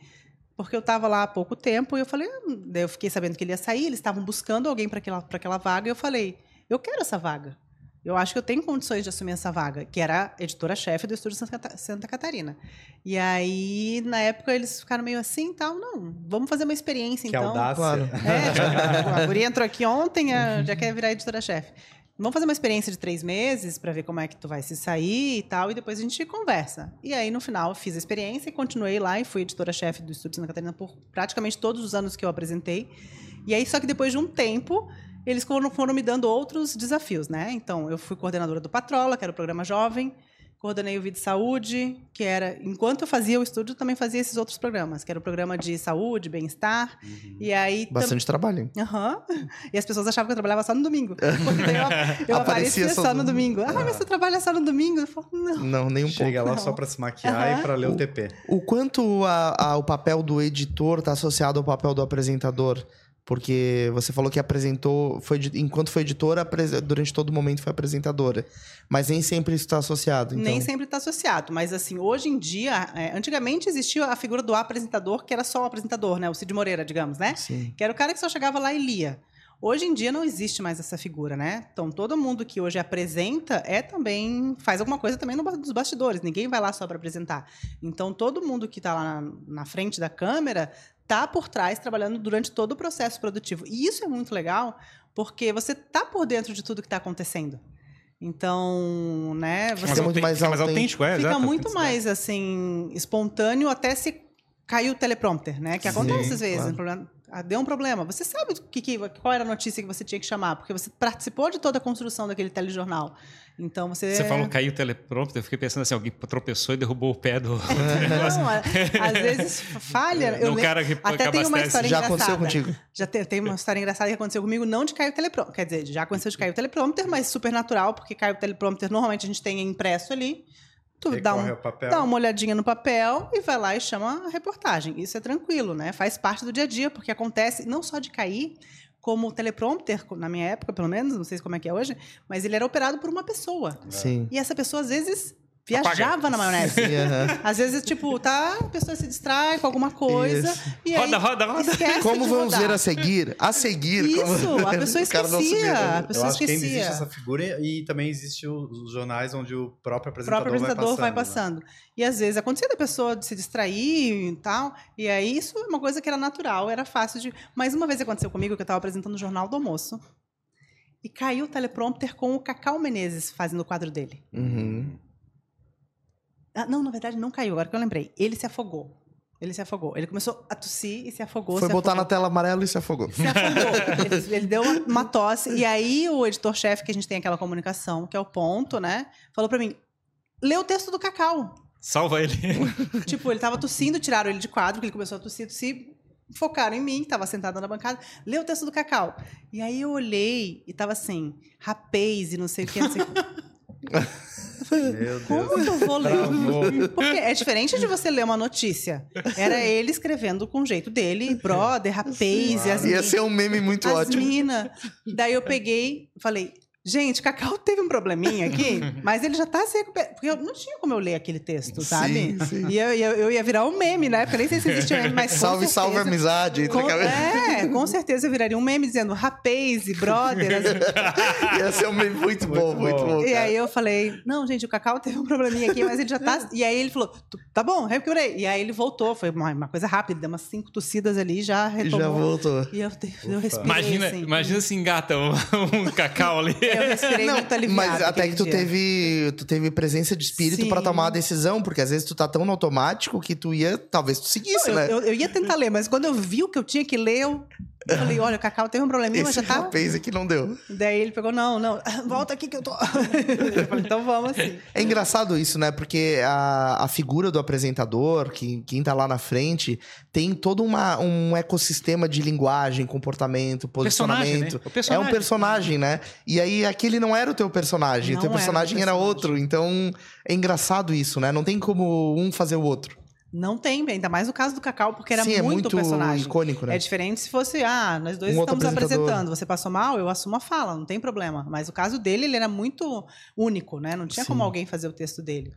porque eu estava lá há pouco tempo, e eu falei, ah, eu fiquei sabendo que ele ia sair, eles estavam buscando alguém para aquela, aquela vaga, e eu falei, eu quero essa vaga eu acho que eu tenho condições de assumir essa vaga, que era editora-chefe do Estúdio Santa Catarina. E aí, na época, eles ficaram meio assim tal, não, vamos fazer uma experiência, que então. Audácia. Claro. É, tipo, a guria entrou aqui ontem, já quer virar editora-chefe. Vamos fazer uma experiência de três meses para ver como é que tu vai se sair e tal, e depois a gente conversa. E aí, no final, fiz a experiência e continuei lá e fui editora-chefe do Estúdio Santa Catarina por praticamente todos os anos que eu apresentei. E aí, só que depois de um tempo, eles foram, foram me dando outros desafios, né? Então, eu fui coordenadora do Patrola, que era o programa jovem, coordenei o Vida Saúde, que era, enquanto eu fazia o estúdio, também fazia esses outros programas, que era o programa de saúde, bem-estar, uhum. e aí... Bastante tam... trabalho, hein? Aham. Uhum. E as pessoas achavam que eu trabalhava só no domingo, porque eu, eu aparecia só no domingo. Ah, mas você trabalha só no domingo? Eu falo, não. Não, nem um Chega pouco. Chega lá não. só para se maquiar uhum. e para ler o, o TP. O quanto a, a, o papel do editor está associado ao papel do apresentador? Porque você falou que apresentou, foi enquanto foi editora, durante todo o momento foi apresentadora. Mas nem sempre isso está associado. Então. Nem sempre está associado. Mas, assim, hoje em dia, é, antigamente existia a figura do apresentador, que era só o apresentador, né? O Cid Moreira, digamos, né? Sim. Que era o cara que só chegava lá e lia. Hoje em dia não existe mais essa figura, né? Então todo mundo que hoje apresenta é também faz alguma coisa também nos bastidores. Ninguém vai lá só para apresentar. Então todo mundo que está lá na, na, frente da câmera tá por trás trabalhando durante todo o processo produtivo. E isso é muito legal, porque você tá por dentro de tudo que está acontecendo. Então, né, você fica muito mais, mais autêntico, é, Fica muito mais assim espontâneo até se cair o teleprompter, né? Que acontece Sim, às vezes, claro. Ah, deu um problema. Você sabe que, que, qual era a notícia que você tinha que chamar, porque você participou de toda a construção daquele telejornal. Então você. Você falou caiu o teleprompter, eu fiquei pensando assim: alguém tropeçou e derrubou o pé do. Não, às vezes falha. Eu, cara que até tem uma história já engraçada. aconteceu contigo? Já tem, tem uma história engraçada que aconteceu comigo, não de cair o teleprompter. Quer dizer, já aconteceu de cair o teleprompter, mas super natural, porque cai o teleprompter, normalmente a gente tem impresso ali. Tu dá, um, dá, uma olhadinha no papel e vai lá e chama a reportagem. Isso é tranquilo, né? Faz parte do dia a dia, porque acontece não só de cair, como teleprompter, na minha época, pelo menos, não sei como é que é hoje, mas ele era operado por uma pessoa. Sim. E essa pessoa, às vezes, viajava Apaga. na maionese. Uhum. Às vezes, tipo, tá, a pessoa se distrai com alguma coisa. Isso. E aí roda, roda, roda. Como vamos rodar. ver a seguir? A seguir. Isso, como... a pessoa esquecia. A pessoa Eu acho esquecia. que existe essa figura e também existe os jornais onde o próprio apresentador, o próprio apresentador vai passando. Vai passando. Né? E às vezes acontecia da pessoa se distrair e tal. E aí isso é uma coisa que era natural, era fácil de. Mas uma vez aconteceu comigo que eu estava apresentando o Jornal do Almoço. E caiu o teleprompter com o Cacau Menezes fazendo o quadro dele. Uhum. Ah, não, na verdade não caiu, agora que eu lembrei. Ele se afogou. Ele se afogou. Ele começou a tossir e se afogou. Foi se botar afogou. na tela amarela e se afogou. Se afogou. ele, ele, deu uma, tosse. E aí o editor-chefe, que a gente tem aquela comunicação, que é o ponto, né? Falou para mim: lê o texto do Cacau. Salva ele. tipo, ele tava tossindo, tiraram ele de quadro, porque ele começou a tossir, tossir. Focaram em mim, tava sentada na bancada, lê o texto do Cacau. E aí eu olhei e tava assim, rapaz e não sei o que, não sei o que. Meu Deus. Como que eu vou ler? Porque é diferente de você ler uma notícia. Era ele escrevendo com o jeito dele, brother, rapaz, e as Ia ser um meme muito as ótimo. mina. Daí eu peguei, falei, Gente, Cacau teve um probleminha aqui, mas ele já tá se recuperando. Porque eu não tinha como eu ler aquele texto, sabe? Sim, sim. E eu, eu, eu ia virar um meme na época, nem sei se existia meme, mas. Salve, salve certeza- amizade. entre Com, é, com certeza eu viraria um meme dizendo rapaz e brother. assim. Ia ser um meme muito bom, muito bom. bom. Cara. Aí eu falei, não, gente, o Cacau teve um probleminha aqui, mas ele já tá. E aí ele falou, "Tu- tá bom, recuperei. E aí ele voltou, foi uma, uma coisa rápida, deu umas cinco tossidas ali, já retomou. já voltou. E eu, eu respirei. Imagina, assim. imagina se engata um, um cacau ali. Eu respirei muito aliviado. Mas até que tu dia. teve, tu teve presença de espírito pra Sim. tomar a decisão, porque às vezes tu tá tão no automático que tu ia, talvez tu seguisse, Eu, né? eu, eu ia tentar ler, mas quando eu vi o que eu tinha que ler, eu eu falei, olha, o Cacau teve um probleminha, mas Esse já tá. rapaz aqui não deu. Daí ele pegou, não, não, volta aqui que eu tô. eu falei, então vamos assim. É engraçado isso, né? Porque a, a figura do apresentador, que, quem tá lá na frente, tem todo uma, um ecossistema de linguagem, comportamento, Personagem, posicionamento. né? O personagem. É um personagem, né? E aí aquele não era o teu personagem, Não o teu era personagem era, personagem. outro. Então é engraçado isso, né? Não tem como um fazer o outro. Não tem, ainda mais no caso do Cacau, porque era Sim, é muito, muito personagem. icônico, né? É diferente se fosse, ah, nós dois Um estamos apresentando, você passou mal, eu assumo a fala, não tem problema. Mas o caso dele, ele era muito único, né? Não tinha Sim. como alguém fazer o texto dele.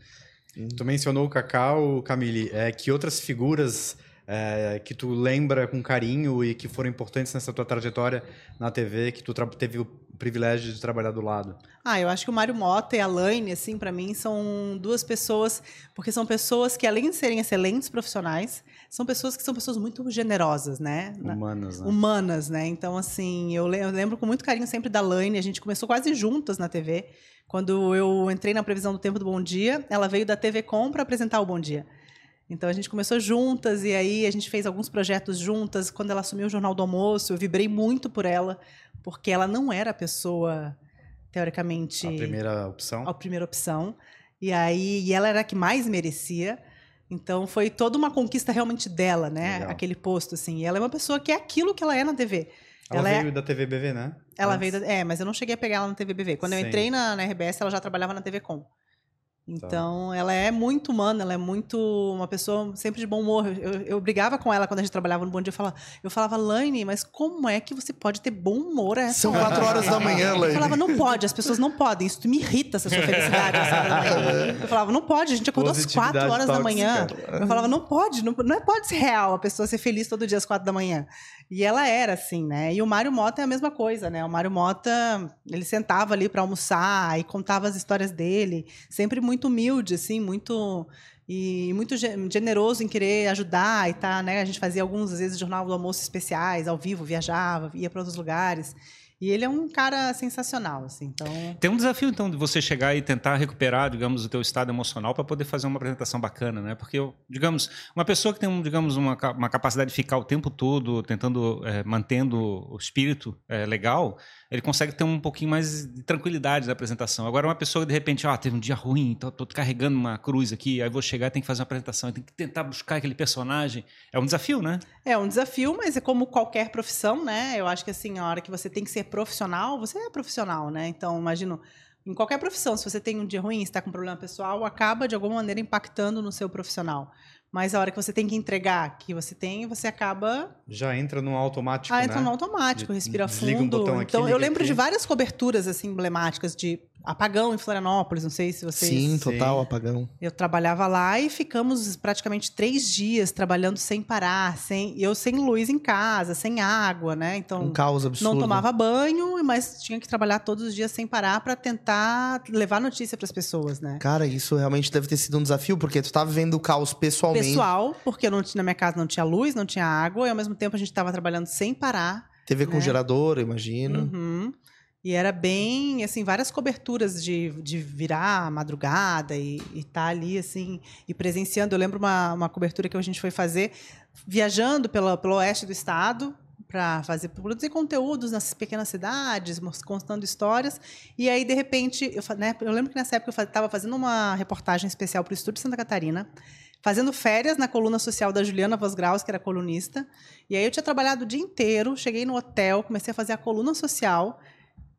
Tu mencionou o Cacau, Camille. É, que outras figuras é, que tu lembra com carinho e que foram importantes nessa tua trajetória na TV, que tu teve o privilégio de trabalhar do lado? Ah, eu acho que o Mário Mota e a Laine, assim, pra mim, são duas pessoas, porque são pessoas que, além de serem excelentes profissionais, são pessoas que são pessoas muito generosas, né? Na- Humanas, né? humanas, né? Então, assim, eu lembro com muito carinho sempre da Laine, a gente começou quase juntas na TV. Quando eu entrei na previsão do Tempo do Bom Dia, ela veio da TV Com para apresentar o Bom Dia. Então a gente começou juntas e aí a gente fez alguns projetos juntas. Quando ela assumiu o Jornal do Almoço, eu vibrei muito por ela, porque ela não era a pessoa, teoricamente, A primeira opção. a primeira opção. E aí e ela era a que mais merecia. Então foi toda uma conquista realmente dela, né? Legal. Aquele posto assim. E ela é uma pessoa que é aquilo que ela é na TV. Ela, ela é- veio da TV BV, né? Ela Antes. veio da, É, mas eu não cheguei a pegar ela na TVBV. Quando eu Sim. entrei na, na RBS, ela já trabalhava na TV Com. Então, ela é muito humana, ela é muito uma pessoa sempre de bom humor. Eu, eu, eu brigava com ela quando a gente trabalhava no Bom Dia. Eu falava, eu falava, Laine, mas como é que você pode ter bom humor a essa São hora?" quatro horas da manhã, Eu Laine. falava, não pode, as pessoas não podem. Isso me irrita, essa sua felicidade. da. Eu falava, não pode, a gente acordou às quatro horas da tóxica. manhã. Eu falava, não pode, não, não é- pode ser real a pessoa ser feliz todo dia às quatro da manhã. E ela era assim, né? E o Mário Mota é a mesma coisa, né? O Mário Mota, ele sentava ali para almoçar e contava as histórias dele, sempre muito humilde, assim, muito e muito ge- generoso em querer ajudar e tá, né? A gente fazia alguns às vezes jornal do almoço especiais, ao vivo, viajava, ia para outros lugares. E ele é um cara sensacional, assim. Então, Tem um desafio, então, de você chegar e tentar recuperar, digamos, o teu estado emocional para poder fazer uma apresentação bacana, né? Porque, digamos, uma pessoa que tem, digamos, uma, uma capacidade de ficar o tempo todo tentando, eh, mantendo o espírito eh, legal, ele consegue ter um pouquinho mais de tranquilidade da apresentação. Agora, uma pessoa que, de repente, ah, teve um dia ruim, tô, tô carregando uma cruz aqui, aí vou chegar, tem que fazer uma apresentação, tem que tentar buscar aquele personagem. É um desafio, né? É um desafio, mas é como qualquer profissão, né? Eu acho que assim, a hora que você tem que ser profissional, você é profissional, né? Então, imagino, em qualquer profissão, se você tem um dia ruim, está com um problema pessoal, acaba de alguma maneira impactando no seu profissional. Mas a hora que você tem que entregar que você tem, você acaba Já entra no automático, ah, entra né? no automático, respira desliga um fundo. botão aqui, então, eu lembro aqui. de várias coberturas assim emblemáticas de apagão em Florianópolis, não sei se vocês Sim, Sim. total, apagão. eu trabalhava lá e ficamos praticamente três dias trabalhando sem parar, sem eu sem luz em casa, sem água, né? Então Um caos absurdo. não tomava banho, mas tinha que trabalhar todos os dias sem parar para tentar levar notícia para as pessoas, né? Cara, isso realmente deve ter sido um desafio, porque tu tá vivendo o caos pessoalmente. Pessoal, porque eu não na minha casa não tinha luz, não tinha água, e ao mesmo tempo a gente estava trabalhando sem parar. TV com né? gerador, eu imagino. Uhum. E era bem, assim, várias coberturas de, de virar a madrugada e estar ali, assim, e presenciando. Eu lembro uma, uma cobertura que a gente foi fazer viajando pela, pelo oeste do estado para fazer produzir conteúdos nas pequenas cidades, contando histórias. E aí, de repente, eu, né, eu lembro que nessa época eu estava fazendo uma reportagem especial para o Estúdio Santa Catarina, fazendo férias na coluna social da Juliana Vosgraus, que era colunista. E aí eu tinha trabalhado o dia inteiro, cheguei no hotel, comecei a fazer a coluna social.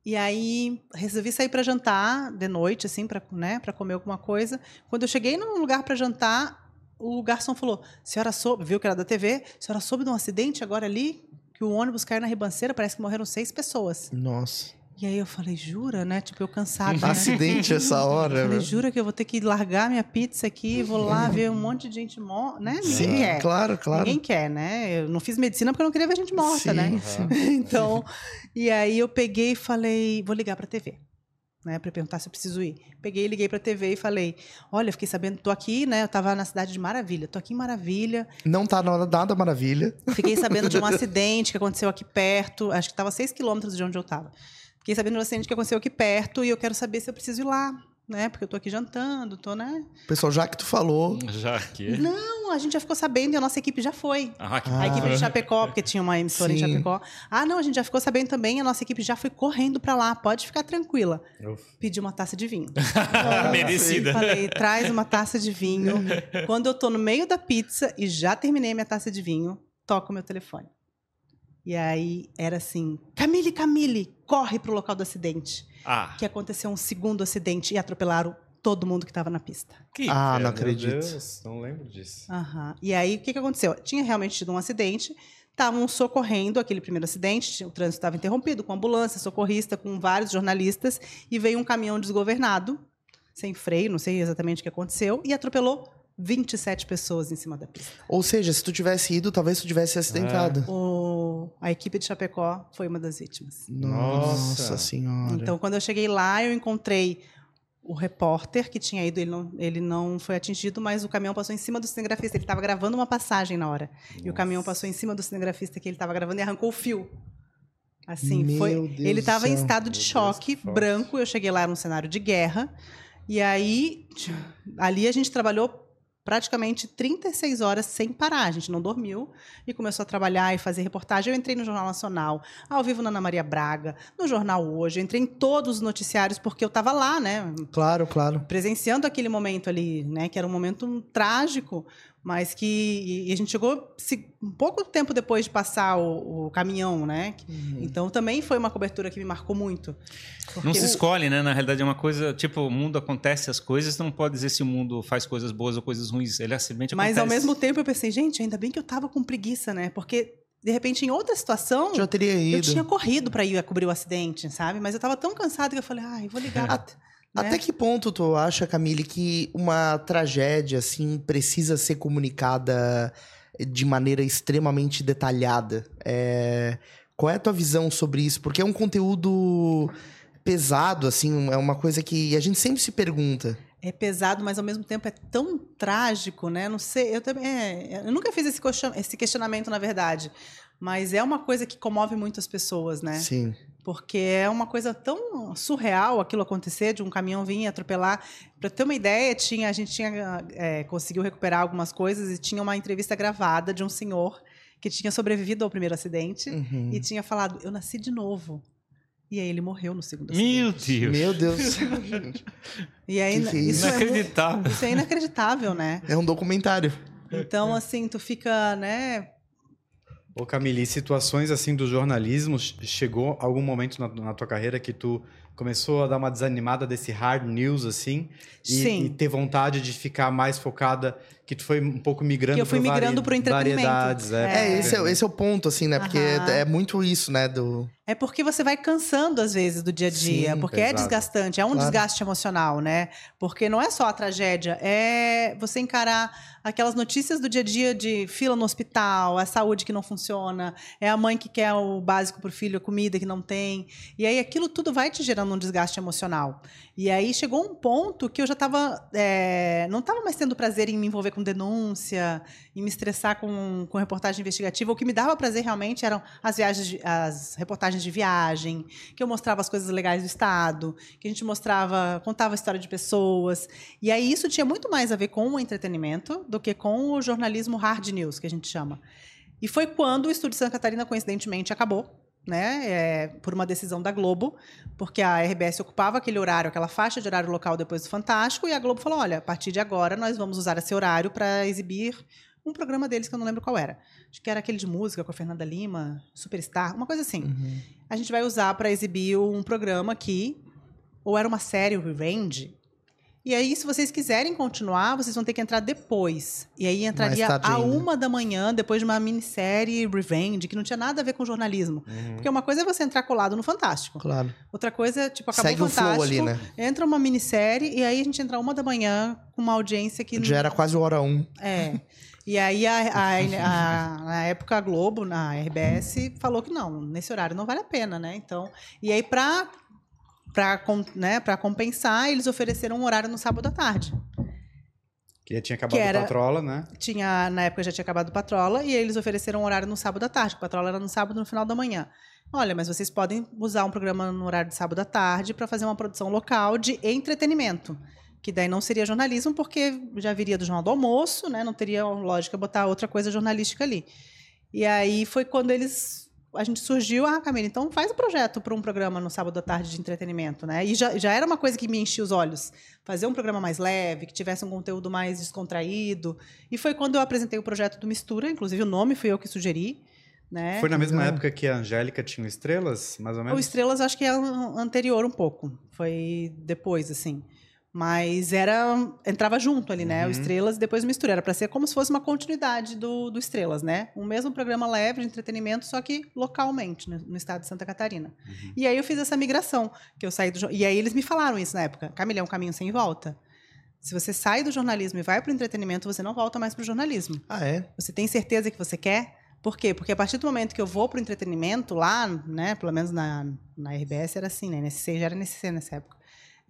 E aí resolvi sair para jantar de noite, assim, para né, comer alguma coisa. Quando eu cheguei num lugar para jantar, o garçom falou: "Senhora soube, viu que era da TV? Senhora soube de um acidente agora ali que o ônibus caiu na ribanceira, parece que morreram seis pessoas". Nossa. E aí eu falei, jura, né? Tipo, eu cansada. né? Acidente essa hora. Eu falei, né? jura que eu vou ter que largar minha pizza aqui, vou lá ver um monte de gente morta, né? Ninguém Sim, quer. claro, claro. Ninguém quer, né? Eu não fiz medicina porque eu não queria ver gente morta, Sim, né? sim. Então, e aí eu peguei e falei, vou ligar pra TV. Né, para perguntar se eu preciso ir. Peguei, liguei pra TV e falei: "Olha, fiquei sabendo, tô aqui, né? Eu tava na cidade de Maravilha. Tô aqui em Maravilha. Não tá nada, maravilha. Fiquei sabendo de um acidente que aconteceu aqui perto. Acho que estava a 6 quilômetros de onde eu estava. Fiquei sabendo um acidente que aconteceu aqui perto e eu quero saber se eu preciso ir lá, né? Porque eu tô aqui jantando, tô, né? Pessoal, já que tu falou, Já que. Não, a gente já ficou sabendo e a nossa equipe já foi. Ah, que A equipe de Chapecó, porque tinha uma emissora em Sim. Chapecó. Ah, não, a gente já ficou sabendo também, a nossa equipe já foi correndo pra lá. Pode ficar tranquila. Uf. Pedi uma taça de vinho. Merecida. Falei, traz uma taça de vinho. Quando eu tô no meio da pizza e já terminei minha taça de vinho, toco o meu telefone. E aí era assim: Camille, Camille, corre pro local do acidente. Ah, Que aconteceu um segundo acidente e atropelaram todo mundo que estava na pista. que Ah, não Meu acredito. Deus, não lembro disso. Aham. E aí, o que, que aconteceu? Tinha realmente tido um acidente, estavam socorrendo aquele primeiro acidente, o trânsito estava interrompido, com ambulância, socorrista, com vários jornalistas, e veio um caminhão desgovernado, sem freio, não sei exatamente o que aconteceu, e atropelou 27 pessoas em cima da pista. Ou seja, se tu tivesse ido, talvez tu tivesse acidentado. O- A equipe de Chapecó foi uma das vítimas. Nossa, Nossa. senhora. Então, quando eu cheguei lá, eu encontrei o repórter que tinha ido, ele não, ele não foi atingido, mas o caminhão passou em cima do cinegrafista. Ele estava gravando uma passagem na hora. E o caminhão passou em cima do cinegrafista que ele estava gravando e arrancou o fio. Assim, Meu foi. Deus ele estava em estado de Meu Deus, choque, que forte. branco. Eu cheguei lá num cenário de guerra. E aí, ali a gente trabalhou praticamente 36 horas sem parar. A gente não dormiu e começou a trabalhar e fazer reportagem. Eu entrei no Jornal Nacional, ao vivo na Ana Maria Braga, no Jornal Hoje. Eu entrei em todos os noticiários porque eu estava lá, né? Claro, claro. Presenciando aquele momento ali, né? Que era um momento trágico, mas que e a gente chegou se- um pouco tempo depois de passar o, o caminhão, né? Então também foi uma cobertura que me marcou muito. Não se o- escolhe, né? Na realidade é uma coisa, tipo, o mundo acontece as coisas, não pode dizer se o mundo faz coisas boas ou coisas ruins. Ele simplesmente Mas acontece. ao mesmo tempo eu pensei, gente, ainda bem que eu tava com preguiça, né? Porque de repente em outra situação Já teria ido. eu tinha corrido para ir cobrir o acidente, sabe? Mas eu tava tão cansada que eu falei, ai, vou ligar. At- né? Até que ponto tu acha, Camille, que uma tragédia assim precisa ser comunicada de maneira extremamente detalhada? É, Qual é a tua visão sobre isso? Porque é um conteúdo pesado, assim, é uma coisa que a gente sempre se pergunta. É pesado, mas ao mesmo tempo é tão trágico, né? Não sei, eu também. é, eu nunca fiz esse, question- esse questionamento, na verdade. Mas é uma coisa que comove muitas pessoas, né? Sim. Porque é uma coisa tão surreal aquilo acontecer, de um caminhão vir e atropelar. Para ter uma ideia, tinha, a gente tinha, é, conseguiu recuperar algumas coisas e tinha uma entrevista gravada de um senhor que tinha sobrevivido ao primeiro acidente Uhum. e tinha falado: Eu nasci de novo. E aí ele morreu no segundo acidente. Meu Deus. Meu Deus. E aí, Que que é isso? isso, é, mu- Inacreditável. isso é inacreditável, né? é um documentário. Então, assim, tu fica, né? Ô Camille, situações assim do jornalismo, ch- chegou algum momento na, na tua carreira que tu começou a dar uma desanimada desse hard news assim? E, Sim. e ter vontade de ficar mais focada, que tu foi um pouco migrando Que eu fui migrando pro entretenimento. Variedades, é. É, esse, é, esse é o ponto, assim, né? Porque Aham. é muito isso, né? Do... É porque você vai cansando, às vezes, do dia a dia. Sim, porque é exato. desgastante, é um Claro. desgaste emocional, né? Porque não é só a tragédia, é você encarar aquelas notícias do dia a dia de fila no hospital, a saúde que não funciona, é a mãe que quer o básico pro filho, a comida que não tem. E aí aquilo tudo vai te gerando um desgaste emocional. E aí chegou um ponto que eu já estava. não estava mais tendo prazer em me envolver com denúncia, em me estressar com, com reportagem investigativa. O que me dava prazer realmente eram as viagens, de- as reportagens de viagem, que eu mostrava as coisas legais do estado, que a gente mostrava, contava a história de pessoas. E aí isso tinha muito mais a ver com o entretenimento do que com o jornalismo hard news, que a gente chama. E foi quando o Estúdio Santa Catarina, coincidentemente, acabou. Né, é, por uma decisão da Globo, porque a RBS ocupava aquele horário, aquela faixa de horário local depois do Fantástico, e a Globo falou: olha, a partir de agora nós vamos usar esse horário para exibir um programa deles que eu não lembro qual era. Acho que era aquele de música com a Fernanda Lima, Superstar, uma coisa assim. A gente vai usar para exibir um programa aqui, ou era uma série, o Revenge, E aí, se vocês quiserem continuar, vocês vão ter que entrar depois. E aí entraria a uma da manhã, depois de uma minissérie Revenge, que não tinha nada a ver com jornalismo. Porque uma coisa é você entrar colado no Fantástico. Claro. Outra coisa é, tipo, acabou Segue o o flow Fantástico, ali, né? entra uma minissérie, e aí a gente entra uma da manhã com uma audiência que... Já era quase hora um. É. E aí, a, a, a- na época, a Globo, na RBS, falou que não, nesse horário não vale a pena, né? Então, e aí, pra, com- né, pra compensar, eles ofereceram um horário no sábado à tarde. Que tinha acabado Que era- a patrola, né? Tinha, na época já tinha acabado o Patrola, e eles ofereceram um horário no sábado à tarde. O Patrola era no sábado, no final da manhã. Olha, mas vocês podem usar um programa no horário de sábado à tarde para fazer uma produção local de entretenimento. Que daí não seria jornalismo, porque já viria do Jornal do Almoço, né? Não teria lógica botar outra coisa jornalística ali. E aí foi quando eles. A gente surgiu, ah, Camila, então faz o projeto para um programa no sábado à tarde de entretenimento, né? E já, já era uma coisa que me enchia os olhos. Fazer um programa mais leve, que tivesse um conteúdo mais descontraído. E foi quando eu apresentei o projeto do Mistura, inclusive o nome fui eu que sugeri. Né? Foi na mesma Legal. época que a Angélica tinha o Estrelas, mais ou O menos? Estrelas acho que é an- anterior um pouco. Foi depois, assim. Mas era. Entrava junto ali, né? O Uhum. Estrelas e depois o Mistura. Era para ser como se fosse uma continuidade do, do Estrelas, né? Um mesmo programa leve de entretenimento, só que localmente, né? no estado de Santa Catarina. Uhum. E aí eu fiz essa migração, que eu saí do. E aí eles me falaram isso na época. Camila, é um caminho sem volta. Se você sai do jornalismo e vai para o entretenimento, você não volta mais para o jornalismo. Ah, é? Você tem certeza que você quer? Por quê? Porque a partir do momento que eu vou para o entretenimento, lá, né, pelo menos na, na RBS era assim, né? NSC já era NSC nessa época.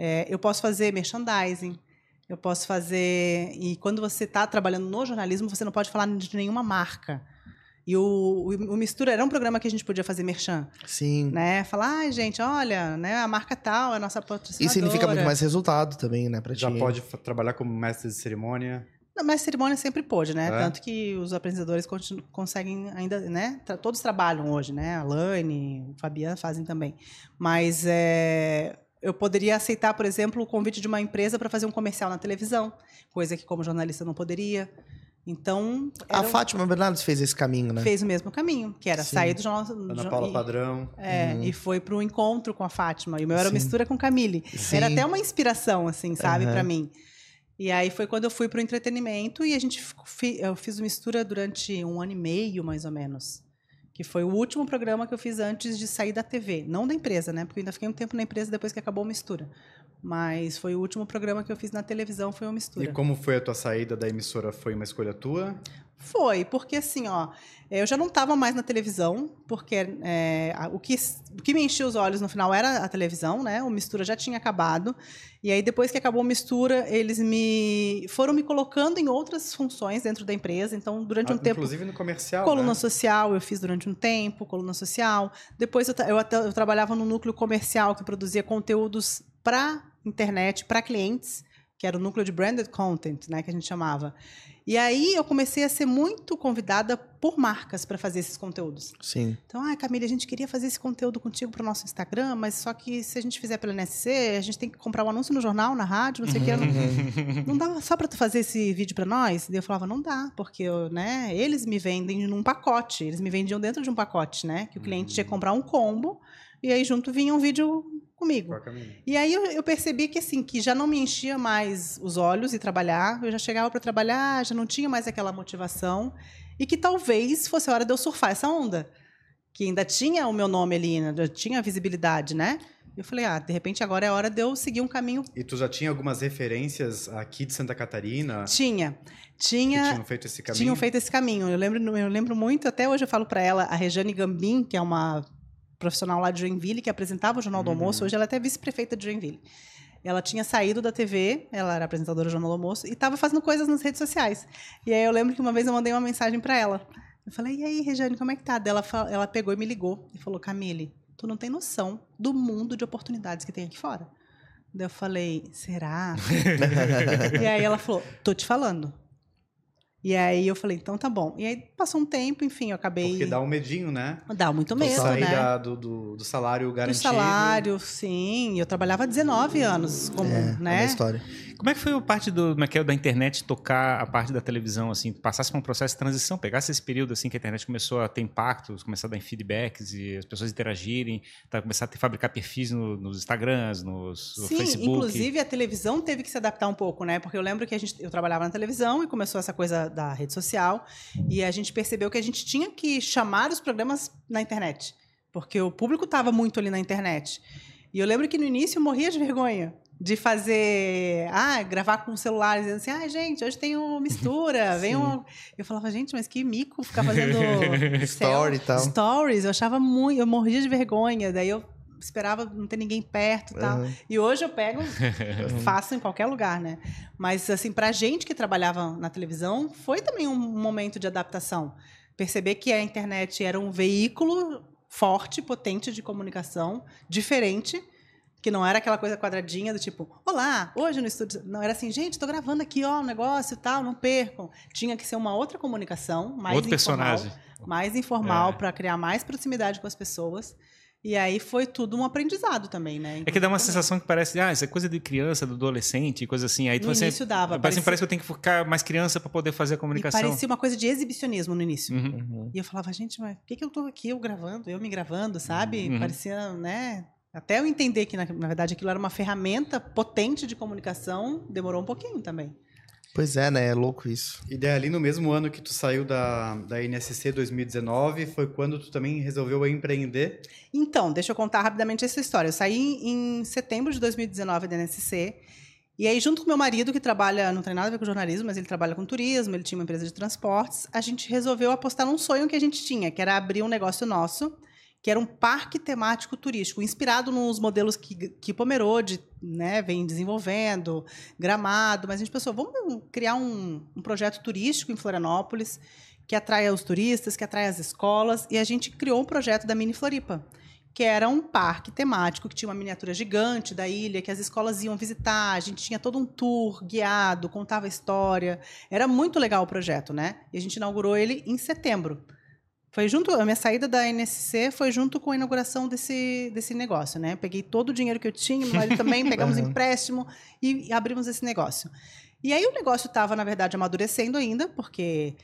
É, eu posso fazer merchandising, eu posso fazer. E quando você está trabalhando no jornalismo, você não pode falar de nenhuma marca. E o, o, o Mistura era um programa que a gente podia fazer merchan, Sim. né? Falar, ai, gente, olha, né, a marca tal é a nossa patrocinadora. Isso significa muito mais resultado também, né? Pra Já ti. pode trabalhar como mestre de cerimônia. Não, Mas cerimônia sempre pôde, né? É? Tanto que os apresentadores conseguem ainda, né? Tra- Todos trabalham hoje, né? A Laine, o Fabiano fazem também. Mas é, eu poderia aceitar, por exemplo, o convite de uma empresa para fazer um comercial na televisão, coisa que como jornalista não poderia. Então, A um- Fátima Bernardes fez esse caminho, né? fez o mesmo caminho, que era Sim. sair do jornal. Ana Paula e- Padrão. é, e foi para o encontro com a Fátima. E o meu era Sim. mistura com Camille. Sim. Era até uma inspiração, assim, sabe, Aham. pra mim. E aí foi quando eu fui pro entretenimento e a gente eu fiz o mistura durante um ano e meio, mais ou menos. Que foi o último programa que eu fiz antes de sair da TV. Não da empresa, né? Porque eu ainda fiquei um tempo na empresa depois que acabou o mistura. Mas foi o último programa que eu fiz na televisão, foi o mistura. E como foi a tua saída da emissora? Foi uma escolha tua? Foi, porque assim, ó, eu já não estava mais na televisão, porque é, o, que, o que me enchia os olhos no final era a televisão, né? O Mistura já tinha acabado. E aí, depois que acabou o Mistura, eles me foram me colocando em outras funções dentro da empresa. Então, durante um Ah, tempo. Inclusive no comercial, Coluna né? social eu fiz durante um tempo, coluna social. Depois eu, eu, eu trabalhava no núcleo comercial que produzia conteúdos para internet, para clientes, que era o núcleo de branded content, né, que a gente chamava. E aí eu comecei a ser muito convidada por marcas para fazer esses conteúdos. Sim. Então, ah, Camila, a gente queria fazer esse conteúdo contigo para o nosso Instagram, mas só que se a gente fizer pela NSC, a gente tem que comprar um anúncio no jornal, na rádio, não sei o que. Não, não dava só para tu fazer esse vídeo para nós? E eu falava, não dá, porque eu, né, eles me vendem num pacote, eles me vendiam dentro de um pacote, né? Que o cliente tinha que comprar um combo e aí junto vinha um vídeo comigo. Camila. E aí eu, eu percebi que assim, que já não me enchia mais os olhos e trabalhar, eu já chegava para trabalhar, já não tinha mais aquela motivação e que talvez fosse a hora de eu surfar essa onda, que ainda tinha o meu nome ali, né, já tinha visibilidade, né? Eu falei, ah, de repente agora é hora de eu seguir um caminho. E tu já tinha algumas referências aqui de Santa Catarina Tinha, tinha, tinham feito esse caminho? tinham feito esse caminho. Eu lembro, eu lembro muito, até hoje eu falo para ela, a Rejane Gambim, que é uma profissional lá de Joinville, que apresentava o Jornal do Uhum. Almoço, hoje ela é até vice-prefeita de Joinville. Ela tinha saído da TV, ela era apresentadora do Jornal do Almoço, e estava fazendo coisas nas redes sociais. E aí eu lembro que uma vez eu mandei uma mensagem para ela. Eu falei, e aí, Rejane, como é que tá? Daí Ela, ela pegou e me ligou e falou, Camille, tu não tem noção do mundo de oportunidades que tem aqui fora. Daí eu falei, será? e aí ela falou, tô te falando. E aí eu falei, então tá bom. E aí passou um tempo, enfim, eu acabei. Porque dá um medinho, né? Dá muito medo, sair né? da- do, do, do salário Do garantido. salário, sim. Eu trabalhava 19 anos como, É, é uma né? história. Como é que foi a parte do, como é que é, da internet tocar a parte da televisão, assim, passasse por um processo de transição, pegasse esse período assim que a internet começou a ter impactos, começar a dar feedbacks e as pessoas interagirem, tá, começar a ter, fabricar perfis no- nos Instagrams, nos, no Sim, Facebook. inclusive a televisão teve que se adaptar um pouco, né? Porque eu lembro que a gente, eu trabalhava na televisão e começou essa coisa da rede social e a gente percebeu que a gente tinha que chamar os programas na internet, porque o público estava muito ali na internet. E eu lembro que no início eu morria de vergonha de fazer, ah, gravar com o celular, dizendo assim, ah, gente, hoje tem um mistura, vem um... Eu falava, gente, mas que mico ficar fazendo Story tal. stories, eu achava muito, eu morria de vergonha, daí eu esperava não ter ninguém perto e tal. Aham. E hoje eu pego, faço em qualquer lugar, né? Mas, assim, pra gente que trabalhava na televisão, foi também um momento de adaptação. Perceber que a internet era um veículo forte, potente de comunicação, diferente, que não era aquela coisa quadradinha do tipo, olá, hoje no estúdio. Não, era assim, gente, estou gravando aqui, ó, um negócio e tal, não percam. Tinha que ser uma outra comunicação, mais Outro informal, personagem. mais informal É. para criar mais proximidade com as pessoas. E aí foi tudo um aprendizado também, né? É que dá uma Inclusive, sensação que parece, ah, isso é coisa de criança, do adolescente, coisa assim. Aí No você, início dava, Parece, parecia- parece que eu tenho que ficar mais criança para poder fazer a E comunicação. parecia uma coisa de exibicionismo no início. Uhum. E eu falava, gente, mas por que, que eu tô aqui, eu gravando, eu me gravando, sabe? Uhum. Parecia, né? Até eu entender que, na, na verdade, aquilo era uma ferramenta potente de comunicação, demorou um pouquinho também. Pois é, né? É louco isso. E daí ali no mesmo ano que tu saiu da, da NSC 2019, foi quando tu também resolveu empreender. Então, deixa eu contar rapidamente essa história. Eu saí em setembro de 2019 da NSC. E aí, junto com meu marido, que trabalha, não tem nada a ver com jornalismo, mas ele trabalha com turismo, ele tinha uma empresa de transportes, a gente resolveu apostar num sonho que a gente tinha, que era abrir um negócio nosso, que era um parque temático turístico, inspirado nos modelos que, que Pomerode né, vem desenvolvendo, Gramado, mas a gente pensou, vamos criar um, um projeto turístico em Florianópolis, que atraia os turistas, que atraia as escolas, e a gente criou um projeto da Mini Floripa, que era um parque temático que tinha uma miniatura gigante da ilha que as escolas iam visitar. A gente tinha todo um tour guiado, contava história. Era muito legal o projeto, né? E a gente inaugurou ele em setembro. Foi junto, a minha saída da NSC foi junto com a inauguração desse, desse negócio, né? Peguei todo o dinheiro que eu tinha, meu marido também, pegamos Uhum. empréstimo e, e abrimos esse negócio. E aí o negócio estava, na verdade, amadurecendo ainda, porque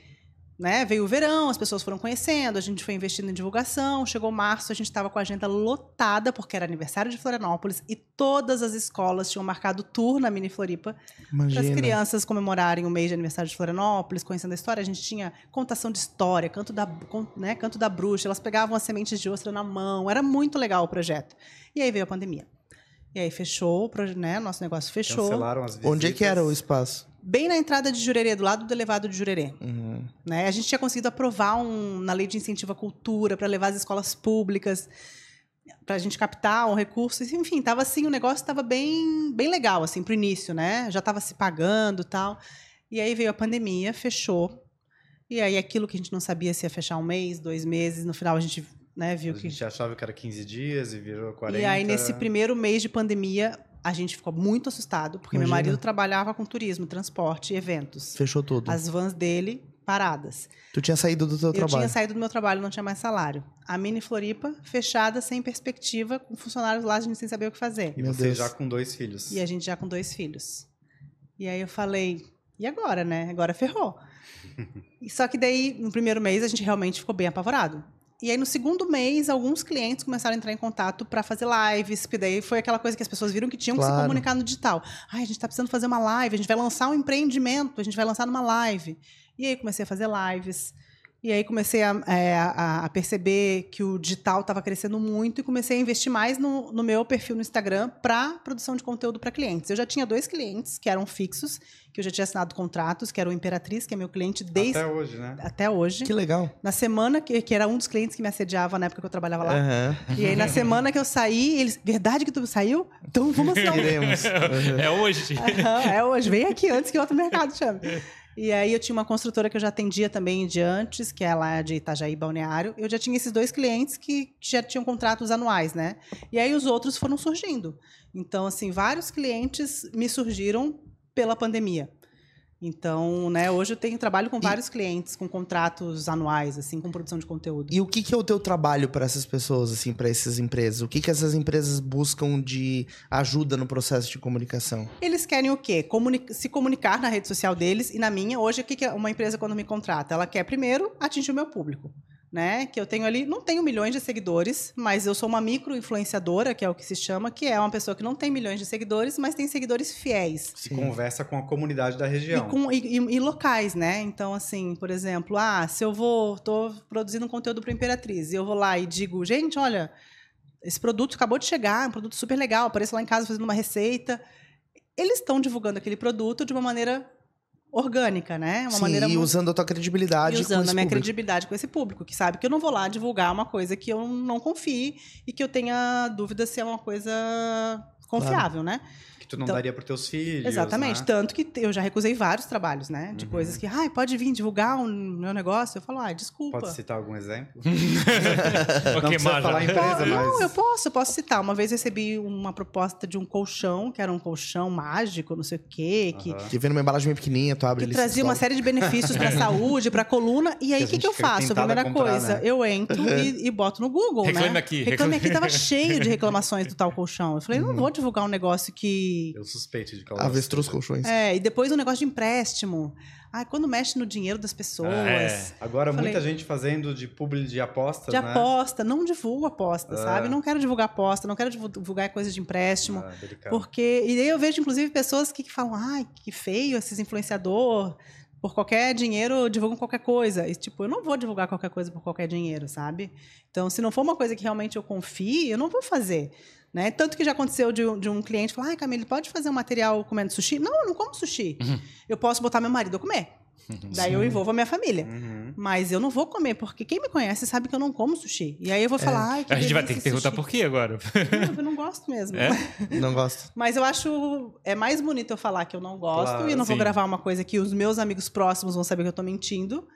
né, veio o verão, as pessoas foram conhecendo, a gente foi investindo em divulgação. Chegou março, a gente estava com a agenda lotada, porque era aniversário de Florianópolis e todas as escolas tinham marcado tour na Mini Floripa para as crianças comemorarem o mês de aniversário de Florianópolis, conhecendo a história. A gente tinha contação de história, canto da, né, canto da bruxa, elas pegavam as sementes de ostra na mão. Era muito legal o projeto. E aí veio a pandemia. E aí fechou, né, nosso negócio fechou. Cancelaram as visitas. Onde é que era o espaço? Bem na entrada de Jurerê, do lado do elevado de Jurerê. Uhum. Né? A gente tinha conseguido aprovar um, na lei de incentivo à cultura para levar as escolas públicas para a gente captar um recurso. Enfim, tava assim, o negócio estava bem, bem legal assim para o início, né? Já estava se pagando, e tal. E aí veio a pandemia, fechou. E aí aquilo que a gente não sabia se ia fechar um mês, dois meses, no final a gente né, viu A que gente achava que era 15 dias e virou 40. e aí, nesse primeiro mês de pandemia, a gente ficou muito assustado, porque meu Imagina. marido trabalhava com turismo, transporte eventos. Fechou tudo. As vans dele paradas. Tu tinha saído do teu Eu trabalho. tinha saído do meu trabalho, não tinha mais salário. A Mini Floripa, fechada, sem perspectiva, com funcionários lá, a gente sem saber o que fazer. E Meu você Deus. já com dois filhos. E a gente já com dois filhos. E aí eu falei, e agora, né? Agora ferrou. E Só que daí, no primeiro mês, a gente realmente ficou bem apavorado. E aí, no segundo mês, alguns clientes começaram a entrar em contato para fazer lives, porque daí foi aquela coisa que as pessoas viram que tinham que se Claro. comunicar no digital. Ai, a gente está precisando fazer uma live, a gente vai lançar um empreendimento, a gente vai lançar numa live. E aí comecei a fazer lives. E aí comecei a, é, a- perceber que o digital estava crescendo muito e comecei a investir mais no, no meu perfil no Instagram para produção de conteúdo para clientes. Eu já tinha dois clientes que eram fixos, que eu já tinha assinado contratos, que era o Imperatriz, que é meu cliente desde Até hoje, né? até hoje. Que legal. Na semana que, que era um dos clientes que me assediava na época que eu trabalhava lá. Aham. E aí, na semana que eu saí, eles. Verdade que tu saiu? Então vamos assinar um. Aham. É hoje. Aham, é hoje, vem aqui antes que outro mercado chame. E aí eu tinha uma construtora que eu já atendia também de antes, que é lá de Itajaí Balneário. Eu já tinha esses dois clientes que já tinham contratos anuais, né? E aí os outros foram surgindo. Então, assim, vários clientes me surgiram pela pandemia. Então, né, hoje eu tenho trabalho com vários clientes com contratos anuais, assim, com produção de conteúdo. E o que, que é o teu trabalho para essas pessoas, assim, para essas empresas? O que, que essas empresas buscam de ajuda no processo de comunicação? Eles querem o quê? Comuni se comunicar na rede social deles e na minha. Hoje, o que, que uma empresa, quando me contrata? Ela quer, primeiro, atingir o meu público né? Que eu tenho ali, não tenho milhões de seguidores, mas eu sou uma micro influenciadora, que é o que se chama, que é uma pessoa que não tem milhões de seguidores, mas tem seguidores fiéis. Se Sim. conversa com a comunidade da região. E, com, e, e, e, locais, né? Então, assim, por exemplo, ah, se eu vou, tô produzindo um conteúdo para Imperatriz, e eu vou lá e digo, gente, olha, esse produto acabou de chegar, é um produto super legal, apareço lá em casa fazendo uma receita. Eles estão divulgando aquele produto de uma maneira orgânica, né? Uma Sim, maneira e muito... usando a tua credibilidade e usando a minha público. credibilidade com esse público, que sabe que eu não vou lá divulgar uma coisa que eu não confie e que eu tenha dúvida se é uma coisa confiável, claro. né? Que tu não então, daria para teus filhos. Exatamente. Né? Tanto que eu já recusei vários trabalhos, né? De uhum. coisas que, ai, pode vir divulgar o um, meu negócio. Eu falo, ah, desculpa. Pode citar algum exemplo? não okay, precisa falar empresa, mas... Não, eu posso, eu posso citar. Uma vez recebi uma proposta de um colchão, que era um colchão mágico, não sei o quê. Que, uhum. que vem numa embalagem bem pequenininha, tu abre Que trazia uma série de benefícios para a saúde, para a coluna. E aí, o que, que, eu faço? A primeira comprar, coisa, né? eu entro e, e, boto no Google, Reclame né? aqui. Reclame aqui. Tava cheio de reclamações do tal colchão. Eu falei, não Uhum. vou divulgar um negócio que... Eu suspeito de qual Avestruz colchões. É, e depois o negócio de empréstimo. Ah, quando mexe no dinheiro das pessoas. É. Agora, falei, muita gente fazendo de publi de apostas, De né? aposta. Não divulgo aposta, é. sabe? Não quero divulgar aposta, não quero divulgar coisas de empréstimo. Ah, porque... E aí eu vejo, inclusive, pessoas que, que falam, ai, que feio esses influenciador por qualquer dinheiro divulgam qualquer coisa. E, tipo, eu não vou divulgar qualquer coisa por qualquer dinheiro, sabe? Então, se não for uma coisa que realmente eu confie, eu não vou fazer. Né? Tanto que já aconteceu de, de um cliente falar, ai, Camille, pode fazer um material comendo sushi? Não, eu não como sushi. Uhum. Eu posso botar meu marido a comer. Daí eu envolvo a minha família. Uhum. Mas eu não vou comer, porque quem me conhece sabe que eu não como sushi. E aí eu vou falar, ai, que A gente vai ter que perguntar sushi. por quê agora. Não, eu não gosto mesmo. É? Não gosto. Mas eu acho. É mais bonito eu falar que eu não gosto Claro, e eu não vou sim. gravar uma coisa que os meus amigos próximos vão saber que eu tô mentindo.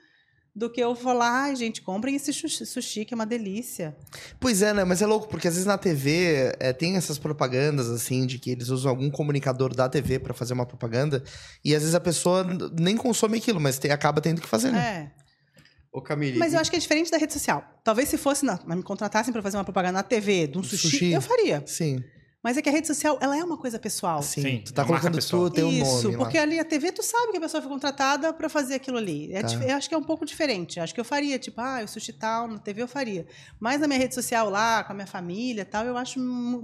Do que eu falar, ai, gente, comprem esse sushi, que é uma delícia. Pois é, né? Mas é louco, porque às vezes na TV é, tem essas propagandas, assim, de que eles usam algum comunicador da TV pra fazer uma propaganda. E às vezes a pessoa nem consome aquilo, mas tem- acaba tendo que fazer, né? É. Ô, Camille, Mas eu acho que é diferente da rede social. Talvez se fosse, na, mas me contratassem pra fazer uma propaganda na TV de um sushi, Sushi. eu faria. Sim, Mas é que a rede social, ela é uma coisa pessoal. sim. Sim, Tu tá é colocando pessoal. tu, teu Isso, nome lá. porque ali a TV tu sabe que a pessoa foi contratada pra fazer aquilo ali. É Tá. Eu acho que é um pouco diferente. Acho que eu faria, tipo, ah, o sushi tal, na TV eu faria. Mas na minha rede social lá, com a minha família e tal, eu acho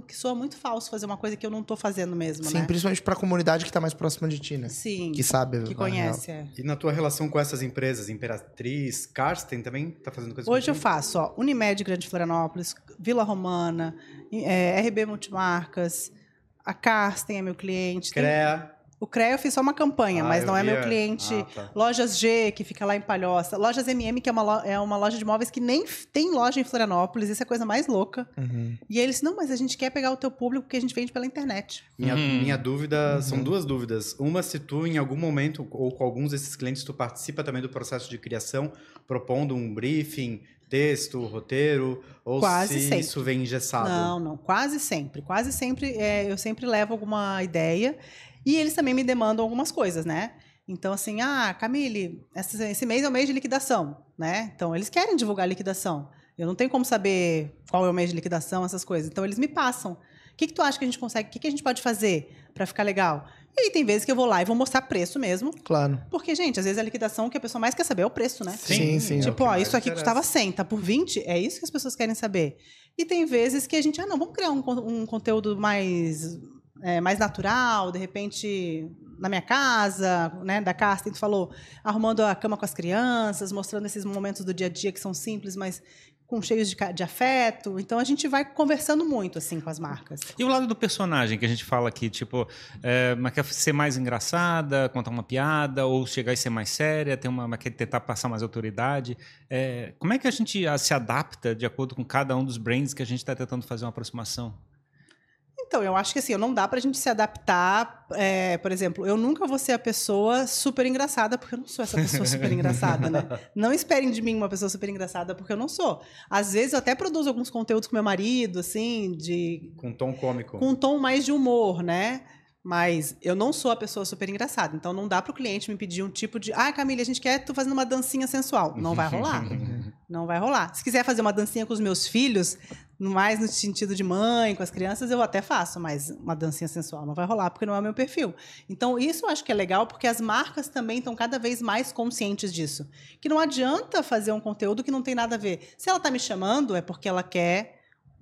que soa muito falso fazer uma coisa que eu não tô fazendo mesmo, Sim, né? principalmente pra comunidade que tá mais próxima de ti, né? Sim. Que sabe. que conhece, é. E na tua relação com essas empresas, Imperatriz, Karsten também tá fazendo coisa Hoje eu faço, ó, Unimed Grande Florianópolis, Vila Romana, é, RB Multimarcas, a Carsten é meu cliente. tem- CREA. O CREA eu fiz só uma campanha, Ah, mas não é meu cliente. Ah, tá. Lojas G, que fica lá em Palhoça. Lojas MM, que é uma, lo- é uma loja de móveis que nem tem loja em Florianópolis. Isso é a coisa mais louca. Uhum. E aí eles, não, mas a gente quer pegar o teu público porque a gente vende pela internet. Minha, Uhum. minha dúvida, Uhum. são duas dúvidas. Uma, se tu, em algum momento, ou com alguns desses clientes, tu participa também do processo de criação, propondo um briefing, texto, roteiro, ou Quase se sempre. isso vem engessado. Não, não. Quase sempre. Quase sempre é, eu sempre levo alguma ideia. E eles também me demandam algumas coisas, né? Então, assim, ah, Camille, esse, mês é o mês de liquidação, né? Então, eles querem divulgar a liquidação. Eu não tenho como saber qual é o mês de liquidação, essas coisas. Então, eles me passam. O que, que tu acha que a gente consegue? O que, que a gente pode fazer para ficar legal? E aí, tem vezes que eu vou lá e vou mostrar preço mesmo. Claro. Porque, gente, às vezes a liquidação o que a pessoa mais quer saber é o preço, né? Sim, sim. é o Tipo, que ó, isso aqui interessa. custava 100, tá por 20? É isso que as pessoas querem saber. E tem vezes que a gente, ah, não, vamos criar um, um conteúdo mais, é, mais natural, de repente na minha casa, né, da casa, tu falou, arrumando a cama com as crianças, mostrando esses momentos do dia a dia que são simples, mas com cheios de, de afeto. Então a gente vai conversando muito assim com as marcas. E o lado do personagem que a gente fala aqui, tipo, é, mas quer ser mais engraçada, contar uma piada, ou chegar e ser mais séria, ter uma, quer tentar passar mais autoridade. É, como é que a gente se adapta de acordo com cada um dos brands que a gente está tentando fazer uma aproximação? Então, eu acho que assim, não dá pra gente se adaptar. é, por exemplo, eu nunca vou ser a pessoa super engraçada, porque eu não sou essa pessoa super engraçada, né? Não esperem de mim uma pessoa super engraçada, porque eu não sou. Às vezes eu até produzo alguns conteúdos com meu marido, assim, de Com tom cômico. com um tom mais de humor, né? Mas eu não sou a pessoa super engraçada. Então não dá pro cliente me pedir um tipo de. Ah, Camila, a gente quer tu fazendo uma dancinha sensual. Não vai rolar. não vai rolar. Se quiser fazer uma dancinha com os meus filhos, mais no sentido de mãe, com as crianças, eu até faço, mas uma dancinha sensual não vai rolar, porque não é o meu perfil. Então, isso eu acho que é legal, porque as marcas também estão cada vez mais conscientes disso. Que não adianta fazer um conteúdo que não tem nada a ver. Se ela está me chamando, é porque ela quer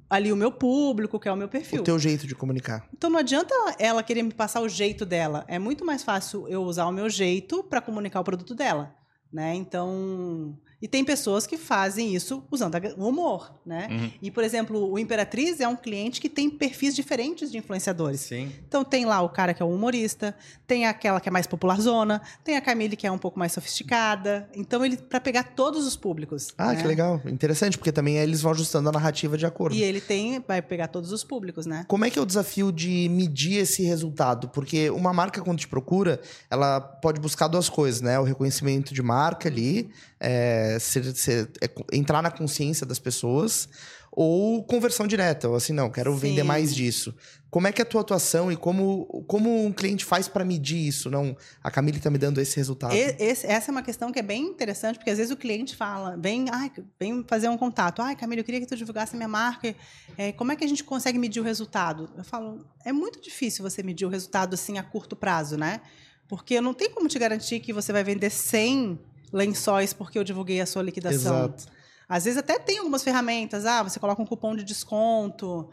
ali o meu público, que é o meu perfil. O teu jeito de comunicar. Então não adianta ela querer me passar o jeito dela. É muito mais fácil eu usar o meu jeito para comunicar o produto dela, né? Então, e tem pessoas que fazem isso usando o humor, né? Uhum. E, por exemplo, o Imperatriz é um cliente que tem perfis diferentes de influenciadores. Sim. Então tem lá o cara que é o humorista, tem aquela que é mais popular zona, tem a Camille que é um pouco mais sofisticada. Então ele para pegar todos os públicos. Ah, né? que legal, interessante porque também eles vão ajustando a narrativa de acordo. E ele tem vai pegar todos os públicos, né? Como é que é o desafio de medir esse resultado? Porque uma marca quando te procura, ela pode buscar duas coisas, né? O reconhecimento de marca ali é, ser, ser, é, entrar na consciência das pessoas ou conversão direta, ou assim, não, quero Sim. vender mais disso. Como é que é a tua atuação e como, como um cliente faz para medir isso? Não, a Camille está me dando esse resultado. Esse, essa é uma questão que é bem interessante, porque às vezes o cliente fala, vem, ai, vem fazer um contato. Ai, Camille, eu queria que tu divulgasse a minha marca. É, como é que a gente consegue medir o resultado? Eu falo, é muito difícil você medir o resultado assim a curto prazo, né? Porque não tem como te garantir que você vai vender 100 lençóis porque eu divulguei a sua liquidação. Exato. Às vezes até tem algumas ferramentas, ah, você coloca um cupom de desconto,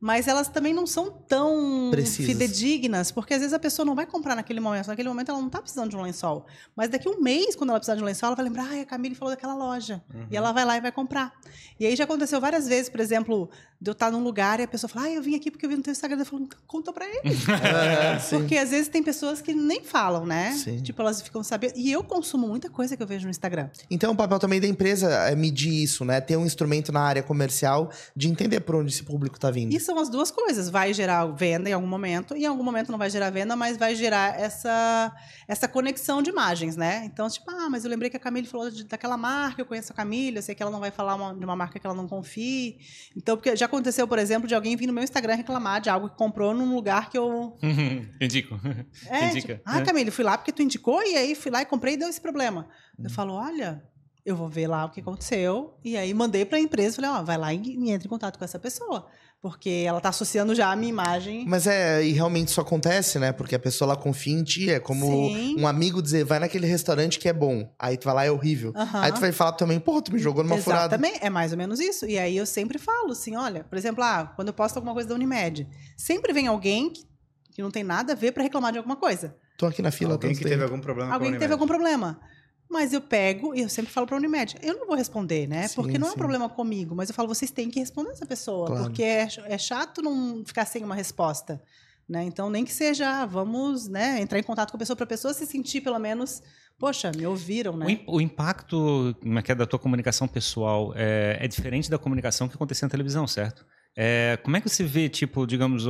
mas elas também não são tão Precisas. fidedignas, porque às vezes a pessoa não vai comprar naquele momento. Naquele momento ela não está precisando de um lençol. Mas daqui a um mês, quando ela precisar de um lençol, ela vai lembrar, ah, a Camille falou daquela loja. Uhum. E ela vai lá e vai comprar. E aí já aconteceu várias vezes, por exemplo, de eu estar num lugar e a pessoa fala, ah, eu vim aqui porque eu vi no teu Instagram. Eu falo, conta pra ele. é, porque às vezes tem pessoas que nem falam, né? Sim. Tipo, elas ficam sabendo. E eu consumo muita coisa que eu vejo no Instagram. Então o papel também da empresa é medir isso, né? Ter um instrumento na área comercial de entender por onde esse público está vindo. E são as duas coisas vai gerar venda em algum momento, e em algum momento não vai gerar venda, mas vai gerar essa, essa conexão de imagens, né? Então, tipo, ah, mas eu lembrei que a Camille falou de, daquela marca, eu conheço a Camille, eu sei que ela não vai falar uma, de uma marca que ela não confie. Então, porque já aconteceu, por exemplo, de alguém vir no meu Instagram reclamar de algo que comprou num lugar que eu. Indico. É, Indica. Tipo, ah, Camille, fui lá porque tu indicou, e aí fui lá e comprei e deu esse problema. Hum. Eu falo, olha, eu vou ver lá o que aconteceu. E aí mandei para a empresa, falei, ó, vai lá e, e entre em contato com essa pessoa. Porque ela está associando já a minha imagem. Mas é, e realmente isso acontece, né? Porque a pessoa ela confia em ti. É como Sim. um amigo dizer, vai naquele restaurante que é bom. Aí tu vai lá, é horrível. Uhum. Aí tu vai falar também, pô, tu me jogou numa Exatamente. furada. Também, é mais ou menos isso. E aí eu sempre falo assim, olha, por exemplo, ah, quando eu posto alguma coisa da Unimed, sempre vem alguém que, que não tem nada a ver para reclamar de alguma coisa. Tô aqui na fila. Alguém que teve algum problema Alguém que teve algum problema. Mas eu pego e eu sempre falo para a Unimed, eu não vou responder, né? Sim, porque não sim. é um problema comigo, mas eu falo, vocês têm que responder essa pessoa, claro. porque é, é chato não ficar sem uma resposta. Né? Então, nem que seja, vamos né, entrar em contato com a pessoa para a pessoa se sentir, pelo menos, poxa, me ouviram, né? O, o impacto é da tua comunicação pessoal é, é, diferente da comunicação que acontece na televisão, certo? É, como é que você vê, tipo, digamos,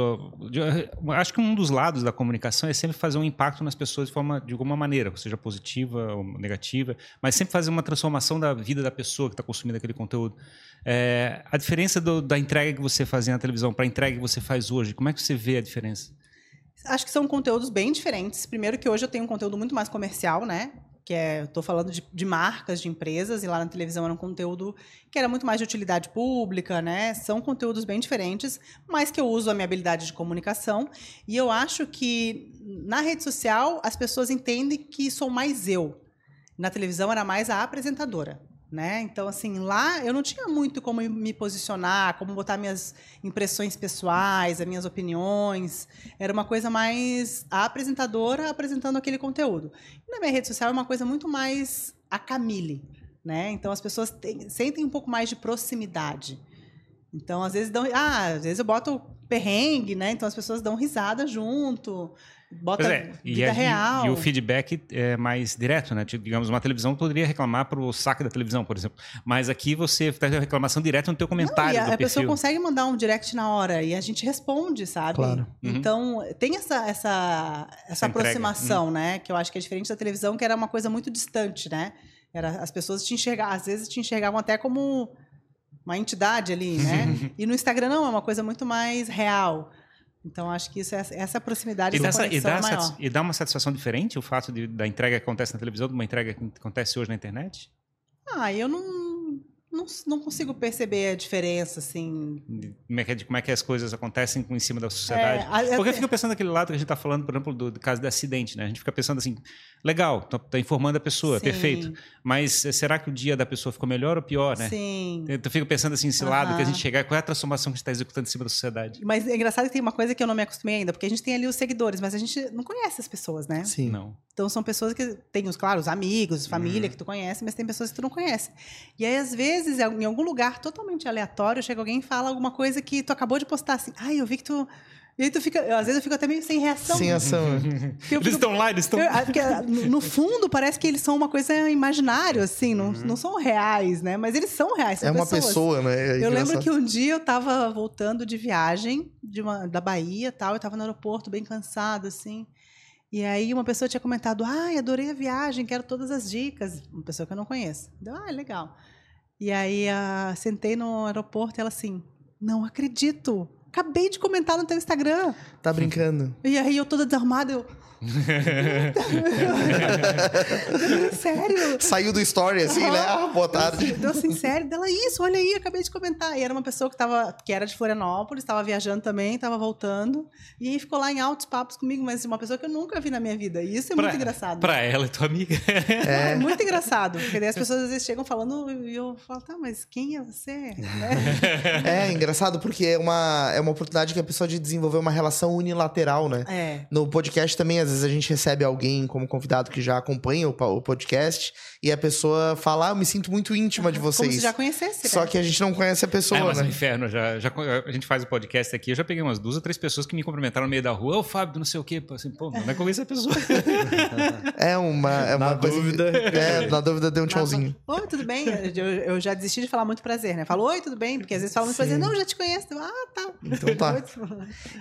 acho que um dos lados da comunicação é sempre fazer um impacto nas pessoas de forma, de alguma maneira, seja positiva ou negativa, mas sempre fazer uma transformação da vida da pessoa que está consumindo aquele conteúdo. É, a diferença do, da entrega que você fazia na televisão para a entrega que você faz hoje, como é que você vê a diferença? Acho que são conteúdos bem diferentes. Primeiro que hoje eu tenho um conteúdo muito mais comercial, né? Que é, estou falando de, de, marcas, de empresas, e lá na televisão era um conteúdo que era muito mais de utilidade pública, né? São conteúdos bem diferentes, mas que eu uso a minha habilidade de comunicação. E eu acho que na rede social as pessoas entendem que sou mais eu. Na televisão era mais a apresentadora. Né? Então, assim, lá eu não tinha muito como me posicionar, como botar minhas impressões pessoais, as minhas opiniões. Era uma coisa mais a apresentadora apresentando aquele conteúdo. E na minha rede social é uma coisa muito mais a Camille, né? Então as pessoas têm, sentem um pouco mais de proximidade. Então, às vezes dão, ah, às vezes eu boto perrengue, né? Então as pessoas dão risada junto. Bota é, vida e real. E, e, o feedback é mais direto, né? Tipo, digamos, uma televisão poderia reclamar para o saque da televisão, por exemplo. Mas aqui você faz a reclamação direta no teu comentário Não, a, do a pessoa consegue mandar um direct na hora e a gente responde, sabe? Claro. Uhum. Então, tem essa, essa, essa, aproximação, uhum. né? Que eu acho que é diferente da televisão, que era uma coisa muito distante, né? Era, as pessoas te enxergavam, às vezes te enxergavam até como uma entidade ali, né? e no Instagram não, é uma coisa muito mais real. Então acho que isso é, essa proximidade, E dá, essa essa- e, conexão dá é maior. e dá uma satisfação diferente o fato de- da entrega que acontece na televisão de uma entrega que acontece hoje na internet? Ah, eu não, não, não consigo perceber a diferença, assim. Como é que, de como é que as coisas acontecem em cima da sociedade? É, a- Porque eu fico pensando naquele lado que a gente está falando, por exemplo, do, do caso do acidente, né? A gente fica pensando assim, legal, tá, tá informando a pessoa, Sim, perfeito. Mas eh, será que o dia da pessoa ficou melhor ou pior, né? Sim. Eu fico pensando assim, esse lado que a gente chegar, qual é a transformação que a gente está executando em cima da sociedade? Mas é engraçado que tem uma coisa que eu não me acostumei ainda, porque a gente tem ali os seguidores, mas a gente não conhece as pessoas, né? Sim. Não. Então são pessoas que tem os, claro, os amigos, família Uhum. que tu conhece, mas tem pessoas que tu não conhece. E aí, às vezes, em algum lugar totalmente aleatório, chega alguém e fala alguma coisa que tu acabou de postar assim. Ai, eu vi que tu. E aí tu fica. Às vezes eu fico até meio sem reação. Sem ação. porque eu Eles fico- estão lá, eles estão. eu- porque, no fundo, parece que eles são uma coisa imaginária, assim, não, Uhum. não são reais, né? Mas eles são reais, são É uma pessoas. pessoa, né? É Eu lembro que um dia eu tava voltando de viagem de uma, da Bahia e tal, eu tava no aeroporto bem cansada, assim. E aí uma pessoa tinha comentado, ai, adorei a viagem, quero todas as dicas. Uma pessoa que eu não conheço. Deu, ah, legal. E aí ah, sentei no aeroporto e ela assim, não acredito. Acabei de comentar no teu Instagram. Tá brincando. E aí eu toda desarmada, eu. Sério? Saiu do story assim, né? Ah, boa tarde. Deu assim, sério? Dela, isso, olha aí, acabei de comentar. E era uma pessoa que, tava, que era de Florianópolis, estava viajando também, estava voltando. E aí ficou lá em altos papos comigo, mas uma pessoa que eu nunca vi na minha vida. E isso é muito engraçado. Pra ela, é tua amiga. É muito engraçado. Porque daí as pessoas às vezes chegam falando e eu falo, tá, mas quem é você? Né? É engraçado porque é uma, é uma oportunidade que a pessoa de desenvolver uma relação unilateral, né? É. No podcast também, às vezes a gente recebe alguém como convidado que já acompanha o, o podcast e a pessoa fala, ah, eu me sinto muito íntima de Como vocês. se já conhecesse. Só né? que a gente não conhece a pessoa, É, mas é um né? inferno. Já, já, a gente faz o podcast aqui, eu já peguei umas duas ou três pessoas que me cumprimentaram no meio da rua. Ô, Fábio, não sei o quê. Pô, Assim, pô, não é conhecer a pessoa. É uma, é uma Na coisa. dúvida. É, na dúvida deu um tchauzinho. Oi, tudo bem? Eu, eu já desisti de falar muito prazer, né? Falo, oi, tudo bem? Porque às vezes fala muito Sim. prazer. Não, já te conheço. Ah, tá. Então tá.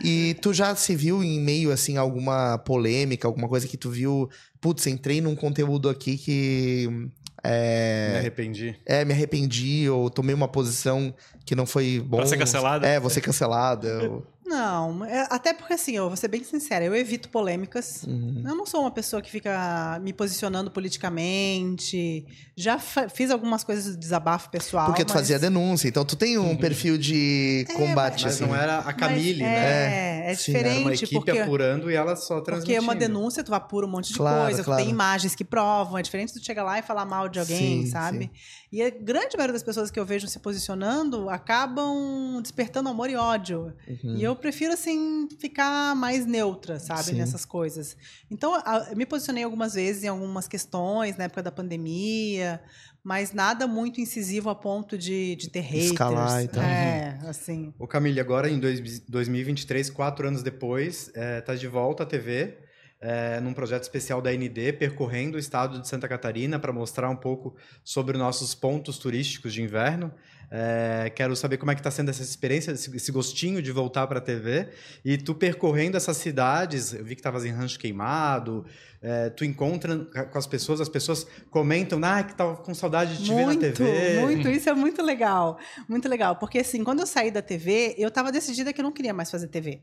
E tu já se viu em meio, assim, a alguma polêmica, alguma coisa que tu viu? Putz, entrei num conteúdo aqui que. Me É, arrependi. é, me arrependi ou tomei uma posição que não foi bom. Pra ser cancelada? É, vou ser cancelada. Não, é- até porque assim, eu vou ser bem sincera, eu evito polêmicas. Uhum. Eu não sou uma pessoa que fica me posicionando politicamente. Já fiz algumas coisas de desabafo pessoal. Porque tu mas- fazia denúncia, então tu tem um perfil de combate, Mas assim. não era a Camille, mas né? É, é, Sim, diferente. Era uma equipe porque... apurando e ela só Porque transmitindo. é uma denúncia, tu apura um monte de Claro, coisa, claro. tu tem imagens que provam. É diferente de tu chegar lá e falar mal de alguém, Sim, sabe? E a grande maioria das pessoas que eu vejo se posicionando acabam despertando amor e ódio. Uhum. E eu prefiro, assim, ficar mais neutra, sabe, Sim. nessas coisas. Então, a- eu me posicionei algumas vezes em algumas questões, na época da pandemia, mas nada muito incisivo a ponto de, de ter haters. Escalar e tal. É, assim. Ô Camille, agora em dois- 2023, quatro anos depois, é, tá de volta à TV, é, num projeto especial da ND, percorrendo o estado de Santa Catarina para mostrar um pouco sobre os nossos pontos turísticos de inverno. É, quero saber como é que está sendo essa experiência, esse, gostinho de voltar para a TV. E tu percorrendo essas cidades, eu vi que estavas em Rancho Queimado, é, tu encontra com as pessoas, as pessoas comentam, ah, que tava com saudade de te muito, ver na TV. muito. Isso é muito legal. Muito legal. Porque, assim, quando eu saí da TV, eu estava decidida que eu não queria mais fazer TV.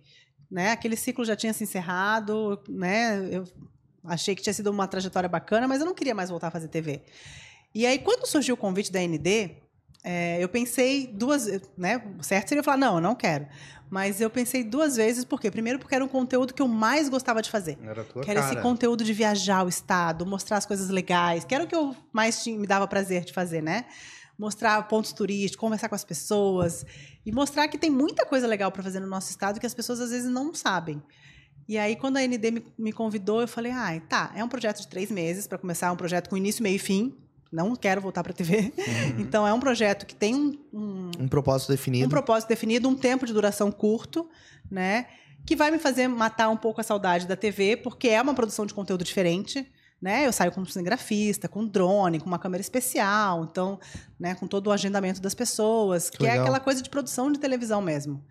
Né? Aquele ciclo já tinha se encerrado, né? Eu achei que tinha sido uma trajetória bacana, mas eu não queria mais voltar a fazer TV. E aí, quando surgiu o convite da ND, é, eu pensei duas né? O certo seria eu falar, não, eu não quero. Mas eu pensei duas vezes, por quê? Primeiro, porque era um conteúdo que eu mais gostava de fazer. Era tua Que era esse cara. conteúdo de viajar o estado, mostrar as coisas legais, que era o que eu mais tinha- me dava prazer de fazer, né? Mostrar pontos turísticos, conversar com as pessoas e mostrar que tem muita coisa legal para fazer no nosso estado que as pessoas às vezes não sabem. E aí, quando a ND me, me convidou, eu falei: ah, tá, é um projeto de três meses para começar, é um projeto com início, meio e fim. Não quero voltar para a TV. Então, é um projeto que tem um- um, Um propósito definido. um propósito definido, um tempo de duração curto, né? Que vai me fazer matar um pouco a saudade da TV, porque é uma produção de conteúdo diferente. Né? Eu saio como cinegrafista, com drone, com uma câmera especial, então, né, com todo o agendamento das pessoas, que, Que é aquela coisa de produção de televisão mesmo.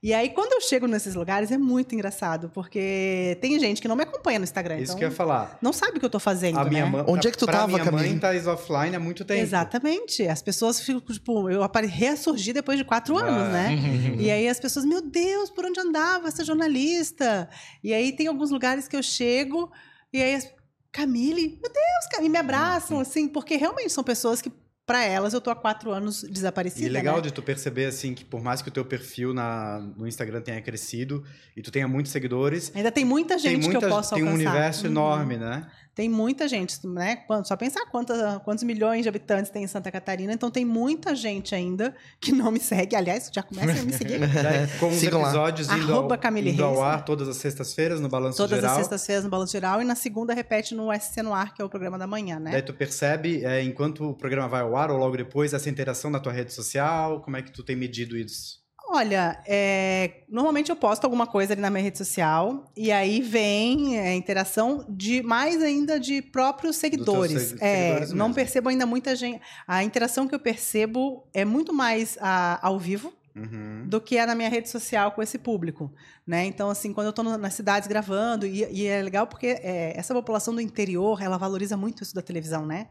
E aí, quando eu chego nesses lugares, é muito engraçado, porque tem gente que não me acompanha no Instagram. Isso então que eu ia falar. Não sabe o que eu tô fazendo, A minha né? mãe, Onde é que tu pra tava, minha mãe tá offline há muito tempo. Exatamente. As pessoas ficam, tipo, eu ressurgi depois de quatro Ah. anos, né? E aí as pessoas, meu Deus, por onde andava essa jornalista? E aí tem alguns lugares que eu chego e aí as... Camille, meu Deus, Camille, e me abraçam, assim, porque realmente são pessoas que, para elas, eu tô há quatro anos desaparecida. E legal né? de tu perceber, assim, que por mais que o teu perfil na, no Instagram tenha crescido e tu tenha muitos seguidores, Ainda tem muita tem, gente muita, que eu posso tem um alcançar. universo Uhum. enorme, né? Tem muita gente, né? Só pensar quanta, quantos milhões de habitantes tem em Santa Catarina. Então tem muita gente ainda que não me segue. Aliás, já começa a me seguir. Daí, com os Sigam lá. episódios indo, ao, Camille indo ao Reis, ar né? todas as sextas-feiras no Balanço Todas Geral. as sextas-feiras no Balanço Geral e na segunda repete no SC no Ar, que é o programa da manhã, né? Daí tu percebe, é, enquanto o programa vai ao ar ou logo depois, essa interação na tua rede social, como é que tu tem medido isso? Olha, é, normalmente eu posto alguma coisa ali na minha rede social e aí vem é, interação de mais ainda de próprios seguidores. seg- É, seguidores não mesmo. percebo ainda muita gente. A interação que eu percebo é muito mais a- ao vivo Uhum. do que é na minha rede social com esse público, né? Então, assim, quando eu estou nas cidades gravando, e, e é legal porque é, essa população do interior, ela valoriza muito isso da televisão, né?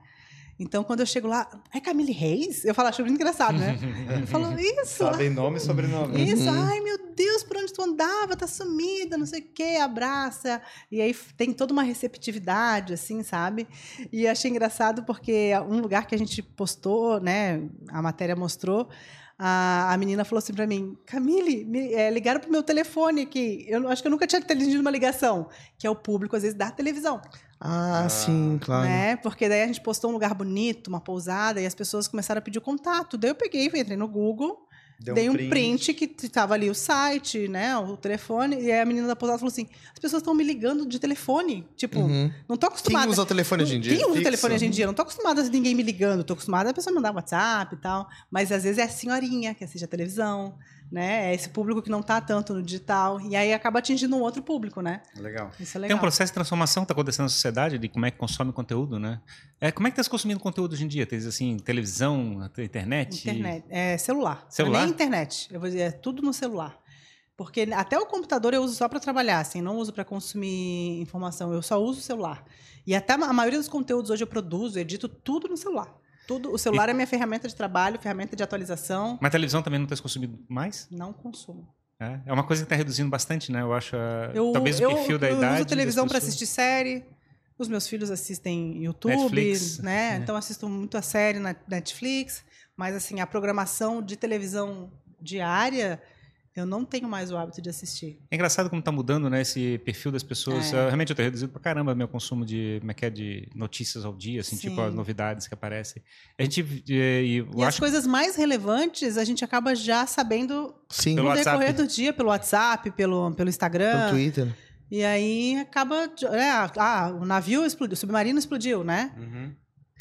Então, quando eu chego lá, é Camille Reis? Eu falo, acho muito engraçado, né? Eu falo, isso, Sabem nome e sobrenome. isso, Uhum. ai meu Deus, por onde tu andava? Tá sumida, não sei o quê, abraça. E aí tem toda uma receptividade, assim, sabe? E achei engraçado porque um lugar que a gente postou, né, a matéria mostrou, a, a menina falou assim pra mim, Camille, me, é, ligaram pro meu telefone aqui. Eu não- acho que eu nunca tinha atendido uma ligação, que é o público, às vezes, da televisão. Ah, Ah, sim, claro. Né? Porque daí a gente postou um lugar bonito, uma pousada, e as pessoas começaram a pedir o contato. Daí eu peguei, entrei no Google, Deu Dei um print. que estava ali o site, né? O telefone. E aí a menina da pousada falou assim: as pessoas estão me ligando de telefone. Tipo, Uhum. não tô acostumada. Quem usa o telefone hoje em dia? Quem usa o telefone hoje em dia? Não tô acostumada a ninguém me ligando. Tô acostumada a pessoa mandar WhatsApp e tal. Mas às vezes é a senhorinha que assiste a televisão, né? É esse público que não tá tanto no digital. E aí acaba atingindo um outro público, né? Legal. Isso é Tem legal. um processo de transformação que está acontecendo na sociedade de como é que consome conteúdo, né? É, como é que está consumindo conteúdo hoje em dia? Tem assim, televisão, internet? Internet. É celular. Celular? Nem internet. Eu vou dizer, é tudo no celular. Porque até o computador eu uso só para trabalhar, assim, não uso para consumir informação, eu só uso o celular. E até a maioria dos conteúdos hoje eu produzo, edito tudo no celular. Tudo, o celular é minha ferramenta de trabalho, ferramenta de atualização. Mas a televisão também não está consumindo mais? Não consumo. É, é uma coisa que está reduzindo bastante, né? Eu acho. ah, Eu, talvez o eu, perfil da eu idade. uso das televisão para assistir série. Os meus filhos assistem YouTube, Netflix, né? é. Então assisto muito a série na Netflix. Mas assim, a programação de televisão diária, eu não tenho mais o hábito de assistir. É engraçado como está mudando, né? Esse perfil das pessoas. É. Ah, Realmente eu tenho reduzido pra caramba meu consumo de, como é que é, de notícias ao dia, assim, Sim. tipo as novidades que aparecem. A gente. E, eu E as coisas mais relevantes a gente acaba já sabendo Sim, Pelo no WhatsApp. decorrer do dia, pelo WhatsApp, pelo, pelo Instagram. pelo Twitter. E aí acaba. É, ah, o navio explodiu, o submarino explodiu, né? Uhum.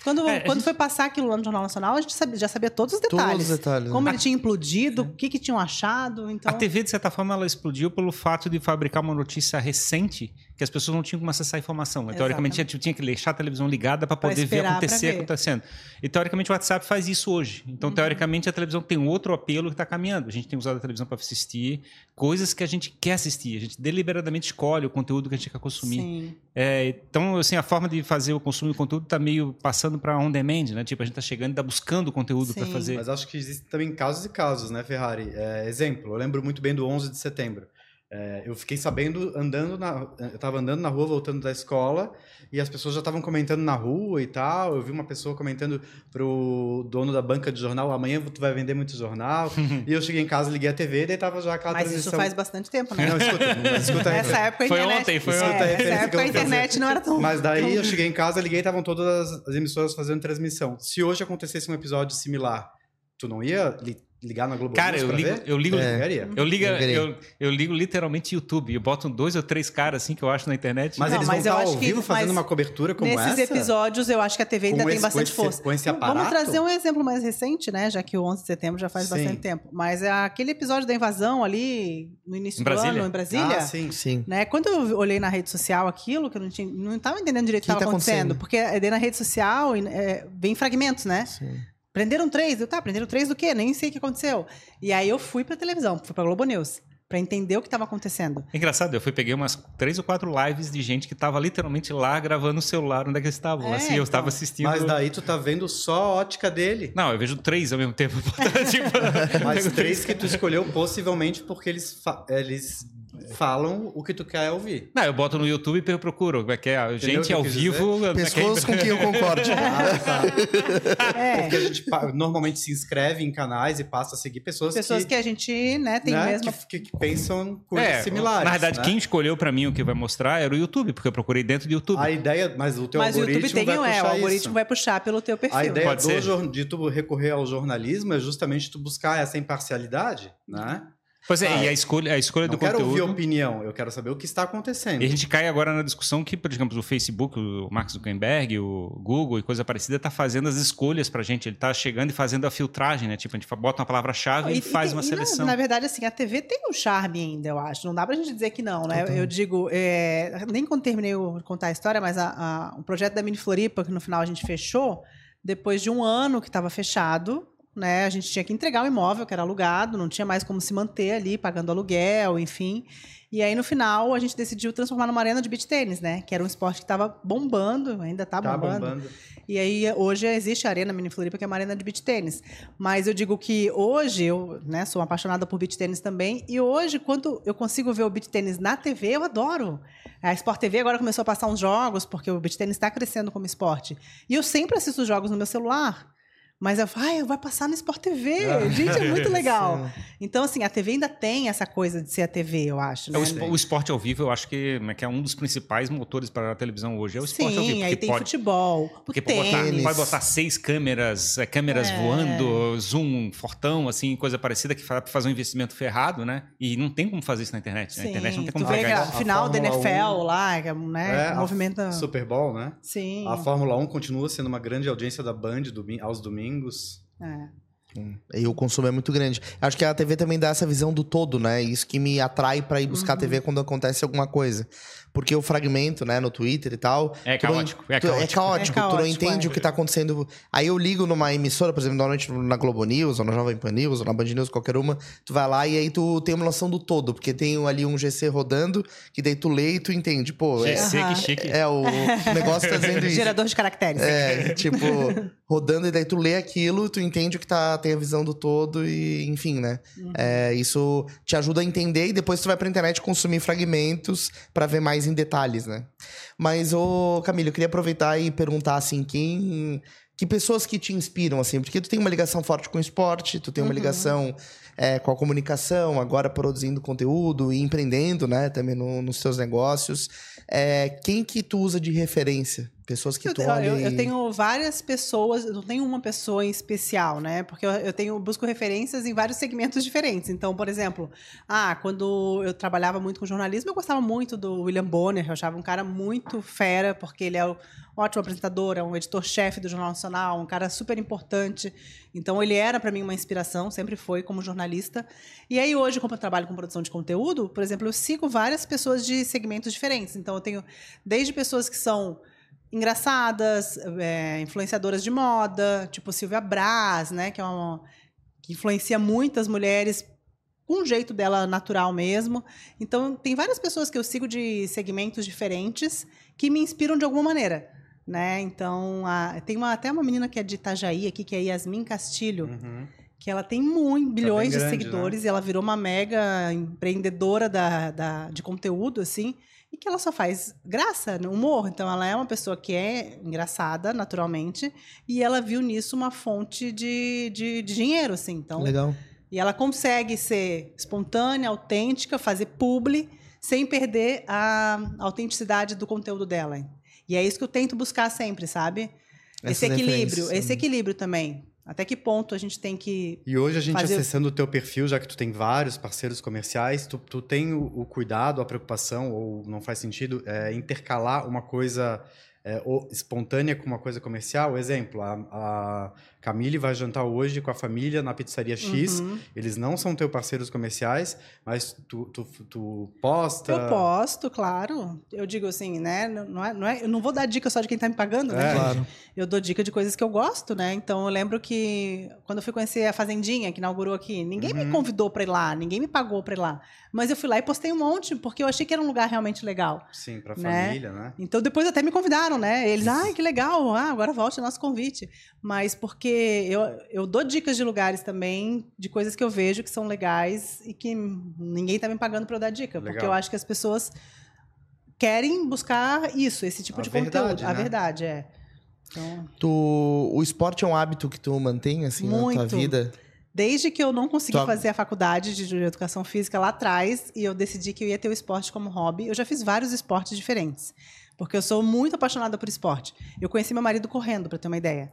Quando, É, quando gente- foi passar aquilo lá no Jornal Nacional, a gente sabia- já sabia todos os Todos detalhes. os detalhes. Como né? ele tinha implodido, o que, que tinham achado. Então, A TV, de certa forma, ela explodiu pelo fato de fabricar uma notícia recente que as pessoas não tinham como acessar a informação. Teoricamente, Exatamente. tu tinha que deixar a televisão ligada para poder ver acontecer ver. acontecendo. E, teoricamente, o WhatsApp faz isso hoje. Então, Uhum. teoricamente, a televisão tem outro apelo que está caminhando. A gente tem usado a televisão para assistir coisas que a gente quer assistir. A gente deliberadamente escolhe o conteúdo que a gente quer consumir. sim. É, então, assim, a forma de fazer o consumo de conteúdo está meio passando para on demand, né? Tipo, a gente está chegando e está buscando conteúdo para fazer. Mas acho que existem também casos e casos, né, Ferrari? É, exemplo, eu lembro muito bem do 11 de setembro. É, eu fiquei sabendo andando na. Eu tava andando na rua, voltando da escola, e as pessoas já estavam comentando na rua e tal. Eu vi uma pessoa comentando pro dono da banca de jornal: amanhã tu vai vender muito jornal. e eu cheguei em casa, liguei a TV, e daí tava já aquela Mas isso transmissão. faz bastante tempo, né? Não, escuta, mas escuta aí. Nessa época a Foi internet. ontem, foi é, ontem. Nessa época a fazer. internet não era tão. Mas daí tão- eu cheguei em casa, liguei e estavam todas as, as emissoras fazendo transmissão. Se hoje acontecesse um episódio similar, tu não ia ligar na Globo Cara, eu ligo, ver? eu ligo, É. Eu ligo, Eu eu, ligo literalmente YouTube. Eu boto dois ou três caras assim que eu acho na internet. Mas Não, eles mas vão estar acho ao que- vivo fazendo uma cobertura como Nesses essa? episódios, eu acho que a TV ainda Com tem esse- bastante com esse- força. com esse Vamos trazer um exemplo mais recente, né? Já que o 11 de setembro já faz Sim. bastante tempo. Mas é aquele episódio da invasão ali no início Em do Brasília? ano, em Brasília. Ah, sim. Sim. Né? Quando eu olhei na rede social aquilo, que eu não tinha, não estava entendendo direito o que estava tá acontecendo, acontecendo? porque é, na rede social é, vem fragmentos, né? Sim. Prenderam três, eu tá, prenderam três do quê? Nem sei o que aconteceu. E aí eu fui pra televisão, fui pra Globo News. para entender o que estava acontecendo. É engraçado, eu fui peguei umas três ou quatro lives de gente que tava literalmente lá gravando o celular onde é que eles estavam. É, assim, eu estava então. assistindo. Mas daí tu tá vendo só a ótica dele. Não, eu vejo três ao mesmo tempo. tipo, Mas três que tu escolheu possivelmente porque eles, eles falam o que tu quer ouvir. Não, eu boto no YouTube e eu procuro. Como é que é? o que Gente ao vivo. é que é? Pessoas com quem eu concorde. Ah, tá. É, Porque a gente normalmente se inscreve em canais e passa a seguir pessoas, pessoas que, que, a gente, né, tem né, mesmo. que, que pensam coisas É, similares. Na verdade, né? quem escolheu pra mim o que vai mostrar era o YouTube, porque eu procurei dentro do YouTube. A ideia, mas o teu Mas o algoritmo YouTube tem, vai é, puxar o algoritmo isso. vai puxar pelo teu perfil. A ideia Pode do ser. de tu recorrer ao jornalismo é justamente tu buscar essa imparcialidade, né? Pois é, Ah, e a escolha, a escolha Não do quero ouvir conteúdo. opinião, eu quero saber o que está acontecendo. E a gente cai agora na discussão que, por exemplo, o Facebook, o Mark Zuckerberg, o Google e coisa parecida, tá fazendo as escolhas pra gente. Ele tá chegando e fazendo a filtragem, né? Tipo, a gente bota uma palavra-chave e ele faz tem- uma e seleção. Na, verdade, assim, a TV tem um charme ainda, eu acho. Não dá pra gente dizer que não, né? Total. Eu digo, é, nem quando terminei de contar a história, mas a- a- o projeto da Mini Floripa, que no final a gente fechou, depois de um ano que estava fechado, né? A gente tinha que entregar o imóvel que era alugado, não tinha mais como se manter ali, pagando aluguel, enfim. E aí, no final, a gente decidiu transformar numa arena de beach tênis, né? Que era um esporte que estava bombando, ainda está Tá bombando. bombando. E aí, hoje existe a Arena Mini Floripa, que é uma arena de beach tênis. Mas eu digo que hoje, eu né, sou apaixonada por beach tênis também. E hoje, quando eu consigo ver o beach tênis na TV, eu adoro. A Sport TV agora começou a passar uns jogos, porque o beach tênis está crescendo como esporte. E eu sempre assisto os jogos no meu celular. Mas eu falo, ai, vai passar no Sport TV. Ah. Gente, é muito legal. Então, assim, a TV ainda tem essa coisa de ser a TV, eu acho. É, Né? o, espo- o esporte ao vivo, eu acho que, né, que é um dos principais motores para a televisão hoje. É o esporte Sim, ao vivo. aí tem pode, futebol, porque pode botar, pode botar seis câmeras, é, câmeras É. voando, zoom fortão, assim, coisa parecida, que fa- fazer um investimento ferrado, né? E não tem como fazer isso na internet. Na Sim, internet não tem como pegar isso. A final da NFL 1, lá, que é, né, É, movimenta... Super Bowl, né? Sim. A Fórmula 1 continua sendo uma grande audiência da Band domi- aos domingos. É. E o consumo é muito grande. Acho que a TV também dá essa visão do todo, né? Isso que me atrai pra ir buscar a TV quando acontece alguma coisa. Porque o fragmento, né, no Twitter e tal. É tu não- caótico, é tu- caótico. É caótico, É tu não caótico, entende é. o que tá acontecendo. Aí eu ligo numa emissora, por exemplo, normalmente na Globo News, ou na Jovem Pan News, ou na Band News, qualquer uma. Tu vai lá e aí tu tem uma noção do todo. Porque tem ali um GC rodando, que daí tu lê e tu entende. Pô, é, GC, Aham. que chique. é o negócio tá dizendo isso. Gerador de caracteres. É, tipo, rodando e daí tu lê aquilo, tu entende o que tá, tem a visão do todo e, enfim, né? Uhum. É, isso te ajuda a entender e depois tu vai pra internet consumir fragmentos pra ver mais em detalhes, né? Mas, ô Camilo, eu queria aproveitar e perguntar, assim, quem... Que pessoas que te inspiram, assim? Porque tu tem uma ligação forte com o esporte, tu tem uma Uhum. ligação é, com a comunicação, agora produzindo conteúdo e empreendendo, né? Também no- nos teus negócios. É, quem que tu usa de referência? Pessoas que Eu, tu olha eu- eu tenho várias pessoas, não tenho uma pessoa em especial, né? Porque eu, eu tenho busco referências em vários segmentos diferentes. Então, por exemplo, ah, quando eu trabalhava muito com jornalismo, eu gostava muito do William Bonner, eu achava um cara muito fera, porque ele é um ótimo apresentador, é um editor-chefe do Jornal Nacional, um cara super importante. Então, ele era para mim uma inspiração, sempre foi como jornalista. E aí hoje, como eu trabalho com produção de conteúdo, por exemplo, eu sigo várias pessoas de segmentos diferentes. Então, eu tenho desde pessoas que são engraçadas, é, influenciadoras de moda, tipo Silvia Braz, né, que é uma que influencia muitas mulheres com o jeito dela natural mesmo. Então, tem várias pessoas que eu sigo de segmentos diferentes que me inspiram de alguma maneira, né? Então, a- tem uma, até uma menina que é de Itajaí aqui, que é Yasmin Castilho, Uhum. que ela tem muito, bilhões de grande, seguidores e ela virou uma mega empreendedora da, da- de conteúdo, assim, e que ela só faz graça, humor. Então, ela é uma pessoa que é engraçada, naturalmente, e ela viu nisso uma fonte de, de, de dinheiro, assim. Então, Legal. e ela consegue ser espontânea, autêntica, fazer publi, sem perder a autenticidade do conteúdo dela. E é isso que eu tento buscar sempre, sabe? Essas esse equilíbrio, esse né? equilíbrio também. Até que ponto a gente tem que E hoje a gente Fazer- acessando o teu perfil, já que tu tem vários parceiros comerciais, tu, tu tem o, o cuidado, a preocupação, ou não faz sentido, é, intercalar uma coisa é, espontânea com uma coisa comercial? Exemplo, a, a Camille vai jantar hoje com a família na pizzaria X. Uhum. Eles não são teus parceiros comerciais, mas tu, tu, tu posta. Eu posto, claro. Eu digo assim, né? Não é, não é, eu não vou dar dica só de quem tá me pagando, né? É. Claro. Eu dou dica de coisas que eu gosto, né? Então eu lembro que quando eu fui conhecer a Fazendinha, que inaugurou aqui, ninguém me Uhum. convidou pra ir lá, ninguém me pagou pra ir lá. Mas eu fui lá e postei um monte, porque eu achei que era um lugar realmente legal. Sim, pra Né? família, né? Então depois até me convidaram, né? Eles, ai, que legal, ah, agora volte ao nosso convite. Mas porque eu, eu dou dicas de lugares também, de coisas que eu vejo que são legais e que ninguém tá me pagando para eu dar dica. Porque Legal. eu acho que as pessoas querem buscar isso, esse tipo A de verdade, conteúdo. A né? verdade, é. Então, Tu, o esporte é um hábito que tu mantém, assim, na tua Muito. vida? desde que eu não consegui Tua- fazer a faculdade de educação física lá atrás e eu decidi que eu ia ter o esporte como hobby, eu já fiz vários esportes diferentes. Porque eu sou muito apaixonada por esporte. Eu conheci meu marido correndo, para ter uma ideia.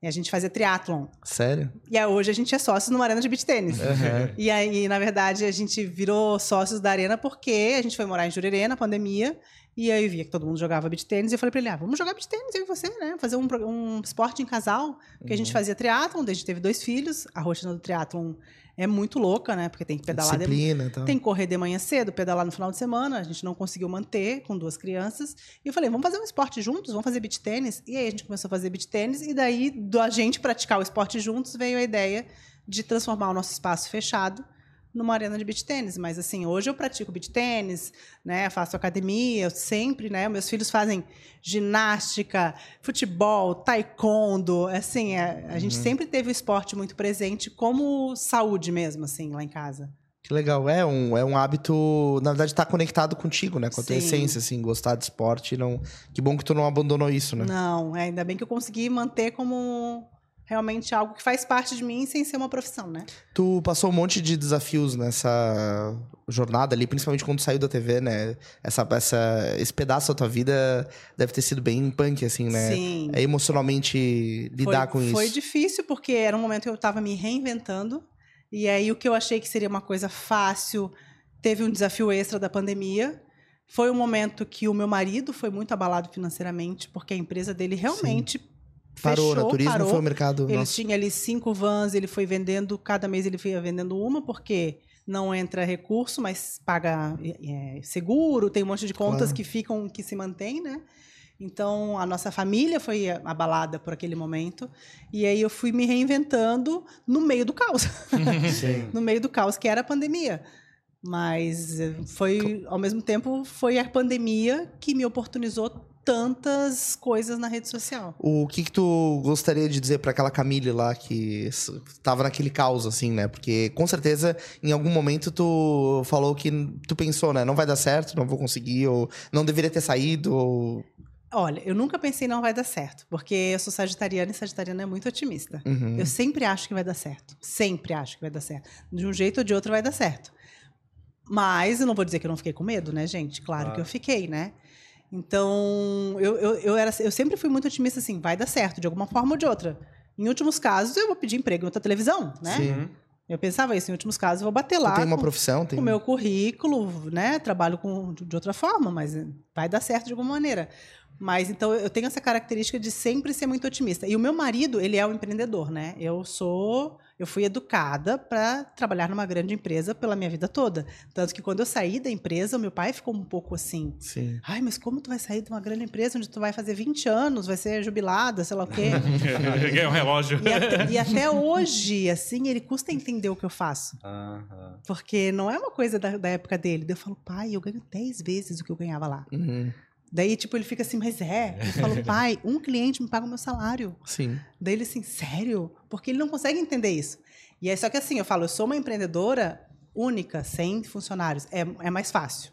E a gente fazia triatlon. Sério? E aí, hoje a gente é sócio numa arena de beach tênis. Aham. E aí, na verdade, a gente virou sócios da arena porque a gente foi morar em Jurerê na pandemia. E aí eu via que todo mundo jogava beach tênis. E eu falei pra ele, ah, vamos jogar beach tênis, eu e você, né? Fazer um, um esporte em casal. Porque a gente fazia triatlon, gente teve dois filhos. A rotina do triatlon é muito louca, né? Porque tem que pedalar de Disciplina e tal. tem que correr de manhã cedo, pedalar no final de semana. A gente não conseguiu manter com duas crianças. E eu falei, vamos fazer um esporte juntos, vamos fazer beach tênis. E aí a gente começou a fazer beach tênis. E daí, da gente praticar o esporte juntos, veio a ideia de transformar o nosso espaço fechado numa arena de beach tênis. Mas assim, hoje eu pratico beach tênis, né? Faço academia, eu sempre, né? Meus filhos fazem ginástica, futebol, taekwondo. Assim, é- a gente sempre teve o esporte muito presente como saúde mesmo, assim, lá em casa. Que legal. É um, é um hábito, na verdade, tá conectado contigo, né? Com a tua Sim. essência, assim, gostar de esporte. Não... Que bom que tu não abandonou isso, né? Não, é, ainda bem que eu consegui manter como realmente algo que faz parte de mim sem ser uma profissão, né? Tu passou um monte de desafios nessa jornada ali, principalmente quando saiu da TV, né? Essa, essa, esse pedaço da tua vida deve ter sido bem punk, assim, né? Sim. É emocionalmente lidar foi, com Foi isso. difícil porque era um momento que eu estava me reinventando. E aí o que eu achei que seria uma coisa fácil teve um desafio extra da pandemia. Foi um momento que o meu marido foi muito abalado financeiramente porque a empresa dele realmente Parou, fechou? Turismo parou. foi o mercado. Ele nossa. tinha ali cinco vans, ele foi vendendo, cada mês ele foi vendendo uma, porque não entra recurso, mas paga é, seguro, tem um monte de contas Claro. que ficam, que se mantêm, né? Então, a nossa família foi abalada por aquele momento. E aí eu fui me reinventando no meio do caos. No meio do caos, que era a pandemia. Mas eh, foi, ao mesmo tempo, foi a pandemia que me oportunizou tantas coisas na rede social. O que que tu gostaria de dizer pra aquela Camille lá que s- tava naquele caos, assim, né? Porque com certeza em algum momento tu falou que tu pensou, né? Não vai dar certo, não vou conseguir, ou não deveria ter saído, ou... Olha, eu nunca pensei não vai dar certo, porque eu sou sagitariana e sagitariana é muito otimista. Uhum. Eu sempre acho que vai dar certo. Sempre acho que vai dar certo. De um jeito ou de outro vai dar certo. Mas eu não vou dizer que eu não fiquei com medo, né, gente? Claro Claro. que eu fiquei, né? Então, eu, eu, eu, era, eu sempre fui muito otimista assim, vai dar certo, de alguma forma ou de outra. Em últimos casos, eu vou pedir emprego em outra televisão, né? Sim. Eu pensava isso, em últimos casos, eu vou bater lá tem uma com, profissão, tem... o meu currículo, né? Trabalho com, de outra forma, mas vai dar certo de alguma maneira. Mas então eu tenho essa característica de sempre ser muito otimista. E o meu marido, ele é um empreendedor, né? Eu sou, eu fui educada para trabalhar numa grande empresa pela minha vida toda. Tanto que quando eu saí da empresa, o meu pai ficou um pouco assim: Sim. "Ai, mas como tu vai sair de uma grande empresa onde tu vai fazer 20 anos, vai ser jubilada, sei lá o quê?" Ganhei um relógio. e, até, e até hoje, assim, ele custa entender o que eu faço. Aham. Porque não é uma coisa da, da época dele. Daí eu falo, pai, eu ganho 10 vezes o que eu ganhava lá. Uhum. Daí, tipo, ele fica assim, mas é. Eu falo, pai, um cliente me paga o meu salário. Sim. Daí ele assim, sério? Porque ele não consegue entender isso. E aí, só que assim, eu falo, eu sou uma empreendedora única, sem funcionários. É, é mais fácil,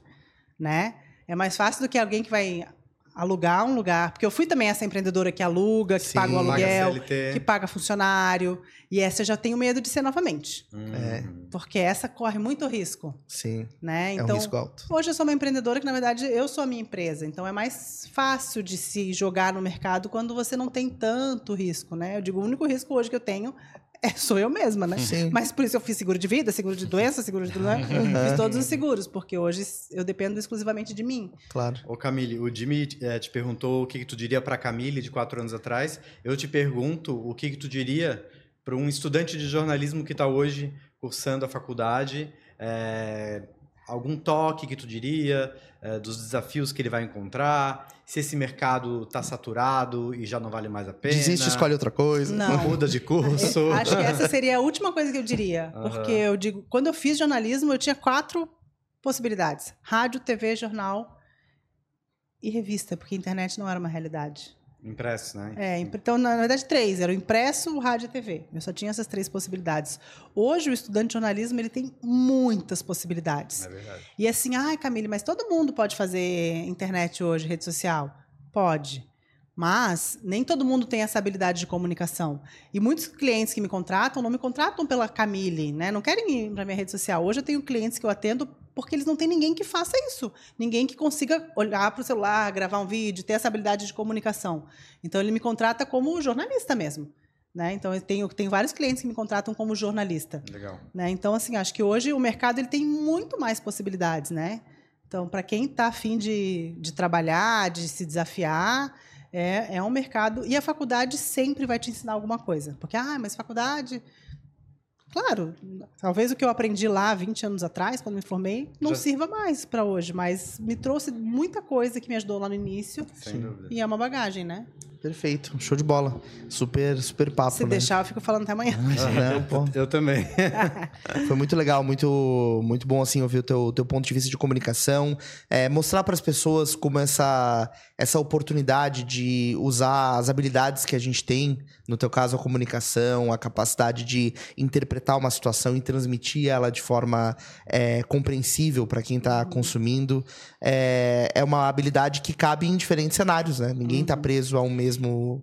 né? É mais fácil do que alguém que vai alugar um lugar. Porque eu fui também essa empreendedora que aluga, que Sim, paga o paga aluguel, CLT. que paga funcionário. E essa eu já tenho medo de ser novamente. Hum. É. Porque essa corre muito risco, Sim. né? é um risco alto. Hoje eu sou uma empreendedora que, na verdade, eu sou a minha empresa. Então é mais fácil de se jogar no mercado quando você não tem tanto risco, né? Eu digo, o único risco hoje que eu tenho é, sou eu mesma, né? Sim. Mas por isso eu fiz seguro de vida, seguro de doença, seguro de. Né? Fiz todos os seguros, porque hoje eu dependo exclusivamente de mim. Claro. Ô Camille, o Jimmy eh, te perguntou o que, que tu diria para Camille de quatro anos atrás. Eu te pergunto o que, que tu diria para um estudante de jornalismo que está hoje cursando a faculdade. eh, algum toque que tu diria eh, dos desafios que ele vai encontrar? Se esse mercado está saturado e já não vale mais a pena? Desiste, escolhe outra coisa. Não. Muda de curso? É, Acho que essa seria a última coisa que eu diria. Aham. Porque eu digo, quando eu fiz jornalismo, eu tinha quatro possibilidades: rádio, TV, jornal e revista, porque a internet não era uma realidade. Impresso, né? É, então, na verdade, três. Era o impresso, o rádio e a TV. Eu só tinha essas três possibilidades. Hoje, o estudante de jornalismo ele tem muitas possibilidades. É verdade. E assim, ai, Camille, mas todo mundo pode fazer internet hoje, rede social? Pode. Mas nem todo mundo tem essa habilidade de comunicação. E muitos clientes que me contratam não me contratam pela Camille, né? Não querem ir para minha rede social. Hoje eu tenho clientes que eu atendo porque eles não têm ninguém que faça isso. Ninguém que consiga olhar para o celular, gravar um vídeo, ter essa habilidade de comunicação. Então ele me contrata como jornalista mesmo. Né? Então eu tenho, tenho vários clientes que me contratam como jornalista. Legal. Né? Então, assim, acho que hoje o mercado ele tem muito mais possibilidades, né? Então, para quem está afim de, de trabalhar, de se desafiar, é, é um mercado. E a faculdade sempre vai te ensinar alguma coisa. Porque, ah, mas faculdade. Claro, talvez o que eu aprendi lá 20 anos atrás, quando me formei, não Já- sirva mais para hoje, mas me trouxe muita coisa que me ajudou lá no início. Sem dúvida. E é uma bagagem, né? Perfeito. Show de bola. Super, super papo, Se né? deixar, eu fico falando até amanhã. Não, pô. Eu também. Foi muito legal, muito, muito bom assim ouvir o teu, teu ponto de vista de comunicação, é, mostrar para as pessoas como essa essa oportunidade de usar as habilidades que a gente tem, no teu caso a comunicação, a capacidade de interpretar uma situação e transmitir ela de forma é, compreensível para quem está consumindo, é, é uma habilidade que cabe em diferentes cenários, né? Ninguém está preso a um mesmo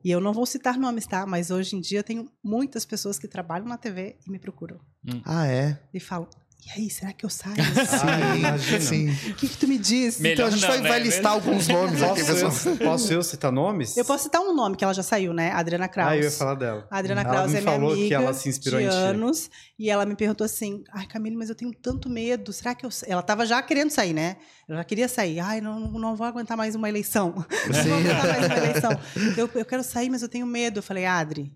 E eu não vou citar nomes, tá? Mas hoje em dia eu tenho muitas pessoas que trabalham na TV e me procuram. Ah, é? E falam, e aí, será que eu saio? Ah, imagino. sim. O que, que tu me diz? Melhor Então a gente não, vai, né? vai listar alguns nomes aqui, Posso pessoal. posso eu citar nomes? Eu posso citar um nome que ela já saiu, né? Adriana Kraus. Ah, eu ia falar dela. A Adriana Ela Kraus me é minha falou amiga que ela se inspirou de anos e ela me perguntou assim: "Ai, Camille, mas eu tenho tanto medo. Será que eu sa-" Ela tava já querendo sair, né? Ela já queria sair. Ai, não, não vou aguentar mais uma eleição. Não vou aguentar mais uma eleição. Eu, eu quero sair, mas eu tenho medo. Eu falei: "Adri,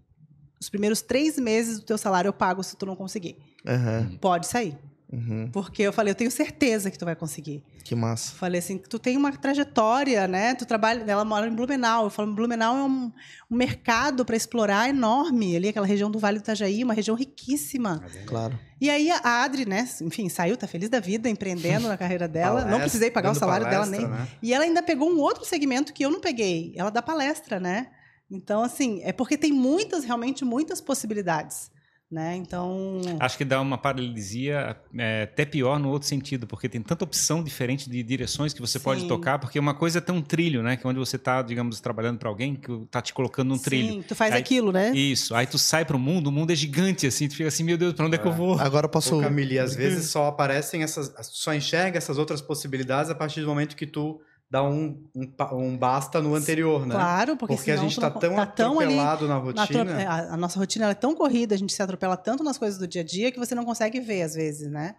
os primeiros três meses do teu salário eu pago se tu não conseguir. Aham, Pode sair." Uhum. Porque eu falei, eu tenho certeza que tu vai conseguir. Que massa. Falei assim, tu tem uma trajetória, né? Tu trabalha, ela mora em Blumenau. Eu falo, Blumenau é um, um mercado para explorar enorme. Ali, aquela região do Vale do Itajaí, uma região riquíssima. Claro. E aí a Adri, né? Enfim, saiu, tá feliz da vida, empreendendo na carreira dela. não Palestra, precisei pagar o salário dela palestra, nem. né? E ela ainda pegou um outro segmento que eu não peguei. Ela dá palestra, né? Então, assim, é porque tem muitas, realmente, muitas possibilidades. Né? Então. Acho que dá uma paralisia é, até pior no outro sentido, porque tem tanta opção diferente de direções que você pode Sim. tocar, porque uma coisa é ter um trilho, né? Que é onde você está, digamos, trabalhando para alguém que tá te colocando num trilho. Sim, tu faz Aí- aquilo, né? Isso. Aí tu sai pro mundo, o mundo é gigante, assim, tu fica assim, meu Deus, pra onde é, que eu vou? Agora eu posso. Ô, Camille, às vezes só aparecem essas. Só enxerga essas outras possibilidades a partir do momento que tu dá um, um, um basta no anterior, né? Claro, porque, Porque a gente tu tá tão tá tão ali atropelado na na rotina. atro- é, a, nossa rotina é tão corrida, a gente se atropela tanto nas coisas do dia a dia que você não consegue ver às vezes, né?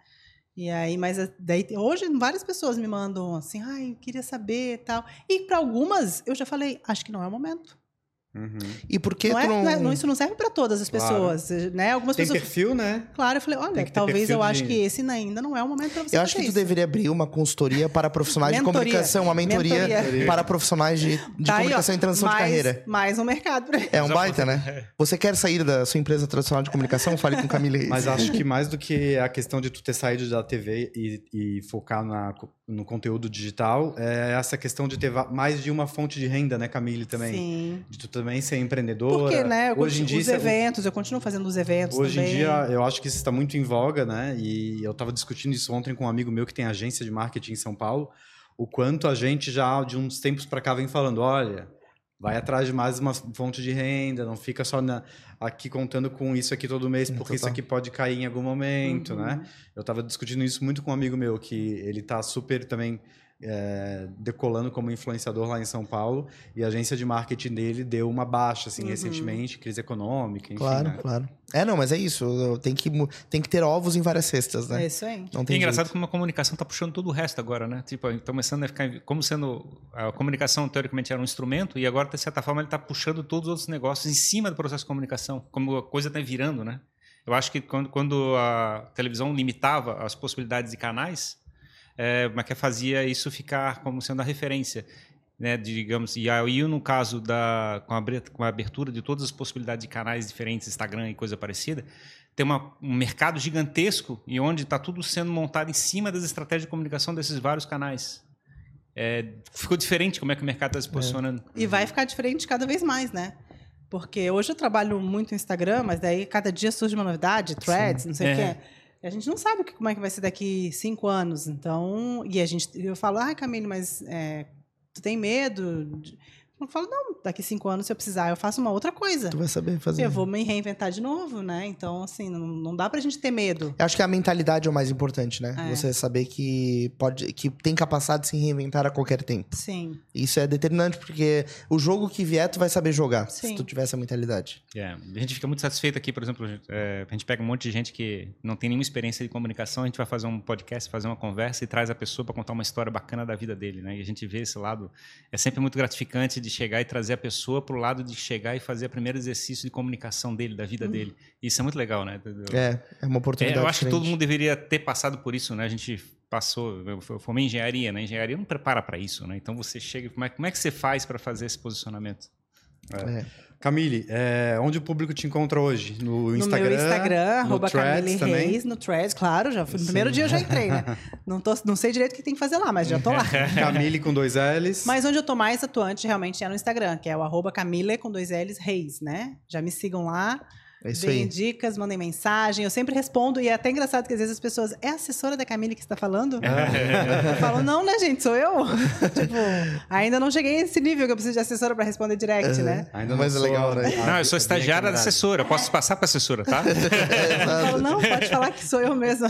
E aí, mas é- daí hoje várias pessoas me mandam assim, ai, eu queria saber e tal. E para algumas eu já falei, acho que não é o momento. Uhum. E por que Não tu é, não. não é- não- isso não serve para todas as Claro. pessoas, né? Algumas Tem pessoas. perfil, né? Claro, eu falei, olha, talvez eu acho de- que esse ainda não é o momento para você Eu acho que fazer tu isso. deveria abrir uma consultoria para profissionais de comunicação, uma mentoria, Mentoria. para profissionais de, de Tá aí, ó, comunicação e transição mais, de carreira. Mais um mercado pra É um baita, né? Você quer sair da sua empresa tradicional de comunicação? Fale com Camila Reis. Mas acho que mais do que a questão de tu ter saído da TV e, e focar na, no conteúdo digital, é essa questão de ter mais de uma fonte de renda, né, Camille, também? Sim. De tu também ser empreendedora. Porque, né? Eu Hoje em dia, os é- eventos, eu continuo fazendo os eventos Hoje também. em dia, eu acho que isso está muito em voga, né? E eu estava discutindo isso ontem com um amigo meu que tem agência de marketing em São Paulo, o quanto a gente já, de uns tempos para cá, vem falando, olha, vai atrás de mais uma fonte de renda, não fica só na- aqui contando com isso aqui todo mês, porque isso aqui pode cair em algum momento, Uhum. né? Eu estava discutindo isso muito com um amigo meu, que ele está super também é, decolando como influenciador lá em São Paulo e a agência de marketing dele deu uma baixa assim Uhum. recentemente, crise econômica, enfim. Claro, né? claro. É, não, mas é isso. Tem que, tem que ter ovos em várias cestas, né? É isso aí. Não É tem engraçado jeito. como a comunicação está puxando todo o resto agora, né? Tipo, tá começando a ficar como sendo a comunicação teoricamente era um instrumento e agora de certa forma ele está puxando todos os outros negócios em cima do processo de comunicação, como a coisa está virando, né? Eu acho que quando, quando a televisão limitava as possibilidades de canais, é, mas que fazia isso ficar como sendo a referência. Né, digamos, e aí no caso da com a, com a abertura de todas as possibilidades de canais diferentes, Instagram e coisa parecida, tem uma, um mercado gigantesco e onde está tudo sendo montado em cima das estratégias de comunicação desses vários canais. É, ficou diferente como é que o mercado está se posicionando. E vai ficar diferente cada vez mais, né? Porque hoje eu trabalho muito no Instagram, mas daí cada dia surge uma novidade, threads, não sei o É. quê. A gente não sabe como é que vai ser daqui cinco anos. Então, e a gente, eu falo, ah, Camille, mas é, tu tem medo? de-" Eu falo, não, daqui cinco anos, se eu precisar, eu faço uma outra coisa. Tu vai saber fazer. Eu vou me reinventar de novo, né? Então, assim, não, não dá pra gente ter medo. Eu acho que a mentalidade é o mais importante, né? É. Você saber que pode, que tem capacidade de se reinventar a qualquer tempo. Sim. Isso é determinante, porque o jogo que vier, tu vai saber jogar, se Sim. tu tiver essa mentalidade. É, a gente fica muito satisfeito aqui, por exemplo, é, a gente pega um monte de gente que não tem nenhuma experiência de comunicação, a gente vai fazer um podcast, fazer uma conversa e traz a pessoa para contar uma história bacana da vida dele, né? E a gente vê esse lado, é sempre muito gratificante de chegar e trazer a pessoa para o lado de chegar e fazer o primeiro exercício de comunicação dele, da vida dele. Isso é muito legal, né? É, é uma É, oportunidade eu acho que todo diferente. mundo deveria ter passado por isso, né? A gente passou, eu formei em engenharia, né? Engenharia não prepara para isso, né? Então você chega, como é, como é que você faz para fazer esse posicionamento? É. Camille, é, onde o público te encontra hoje? No No Instagram? meu Instagram, no arroba Camille também? Reis, no Threads, claro, já fui, no primeiro dia eu já entrei, né? Não, tô, não sei direito o que tem que fazer lá, mas já tô lá. Camille com dois L's. Mas onde eu tô mais atuante realmente é no Instagram, que é o arroba Camille com dois L's Reis, né? Já me sigam lá, É isso deem aí. dicas, mandem mensagem. Eu sempre respondo e é até engraçado que às vezes as pessoas. É a assessora da Camille que está falando? Eu falo, não, né, gente? Sou eu. tipo, ainda não cheguei a esse nível que eu preciso de assessora para responder direct, né? Ainda Mas é sou legal, né? Não, eu sou estagiária da assessora, posso passar para assessora, tá? Eu falo, não, pode falar que sou eu mesma.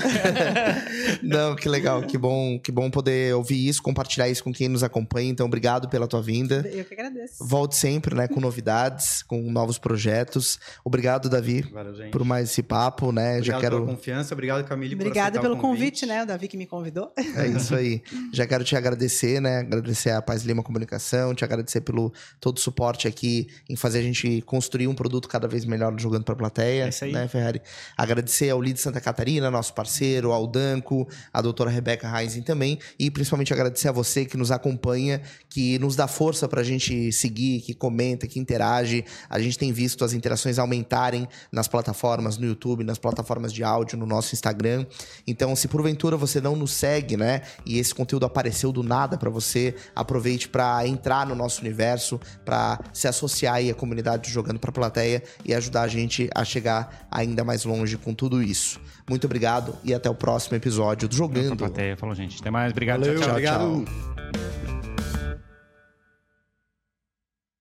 Não, que legal, que bom, que bom poder ouvir isso, compartilhar isso com quem nos acompanha. Então, obrigado pela tua vinda. Eu que agradeço. Volte sempre, né, com novidades, com novos projetos. Obrigado, Davi, Valeu, por mais esse papo, né? Obrigado Já quero pela confiança, obrigado, Camille, Obrigada pelo o convite, né? O Davi que me convidou. É isso aí. Já quero te agradecer, né? Agradecer a Paz Lima Comunicação, te agradecer pelo todo o suporte aqui em fazer a gente construir um produto cada vez melhor do jogando para plateia, É isso aí. né, Ferrari? Agradecer ao Lid Santa Catarina, nosso parceiro, ao Danco, a doutora Rebeca Reising também, e principalmente agradecer a você que nos acompanha, que nos dá força pra gente seguir, que comenta, que interage. A gente tem visto as interações aumentarem nas plataformas, no YouTube, nas plataformas de áudio, no nosso Instagram. Então, se porventura você não nos segue, né, e esse conteúdo apareceu do nada pra você, aproveite pra entrar no nosso universo, pra se associar aí à comunidade do jogando pra plateia e ajudar a gente a chegar ainda mais longe com tudo isso. Muito obrigado e até o próximo episódio do Pra Jogando. plateia. Falou, gente. Até mais. Obrigado. Valeu, tchau, tchau. tchau. obrigado.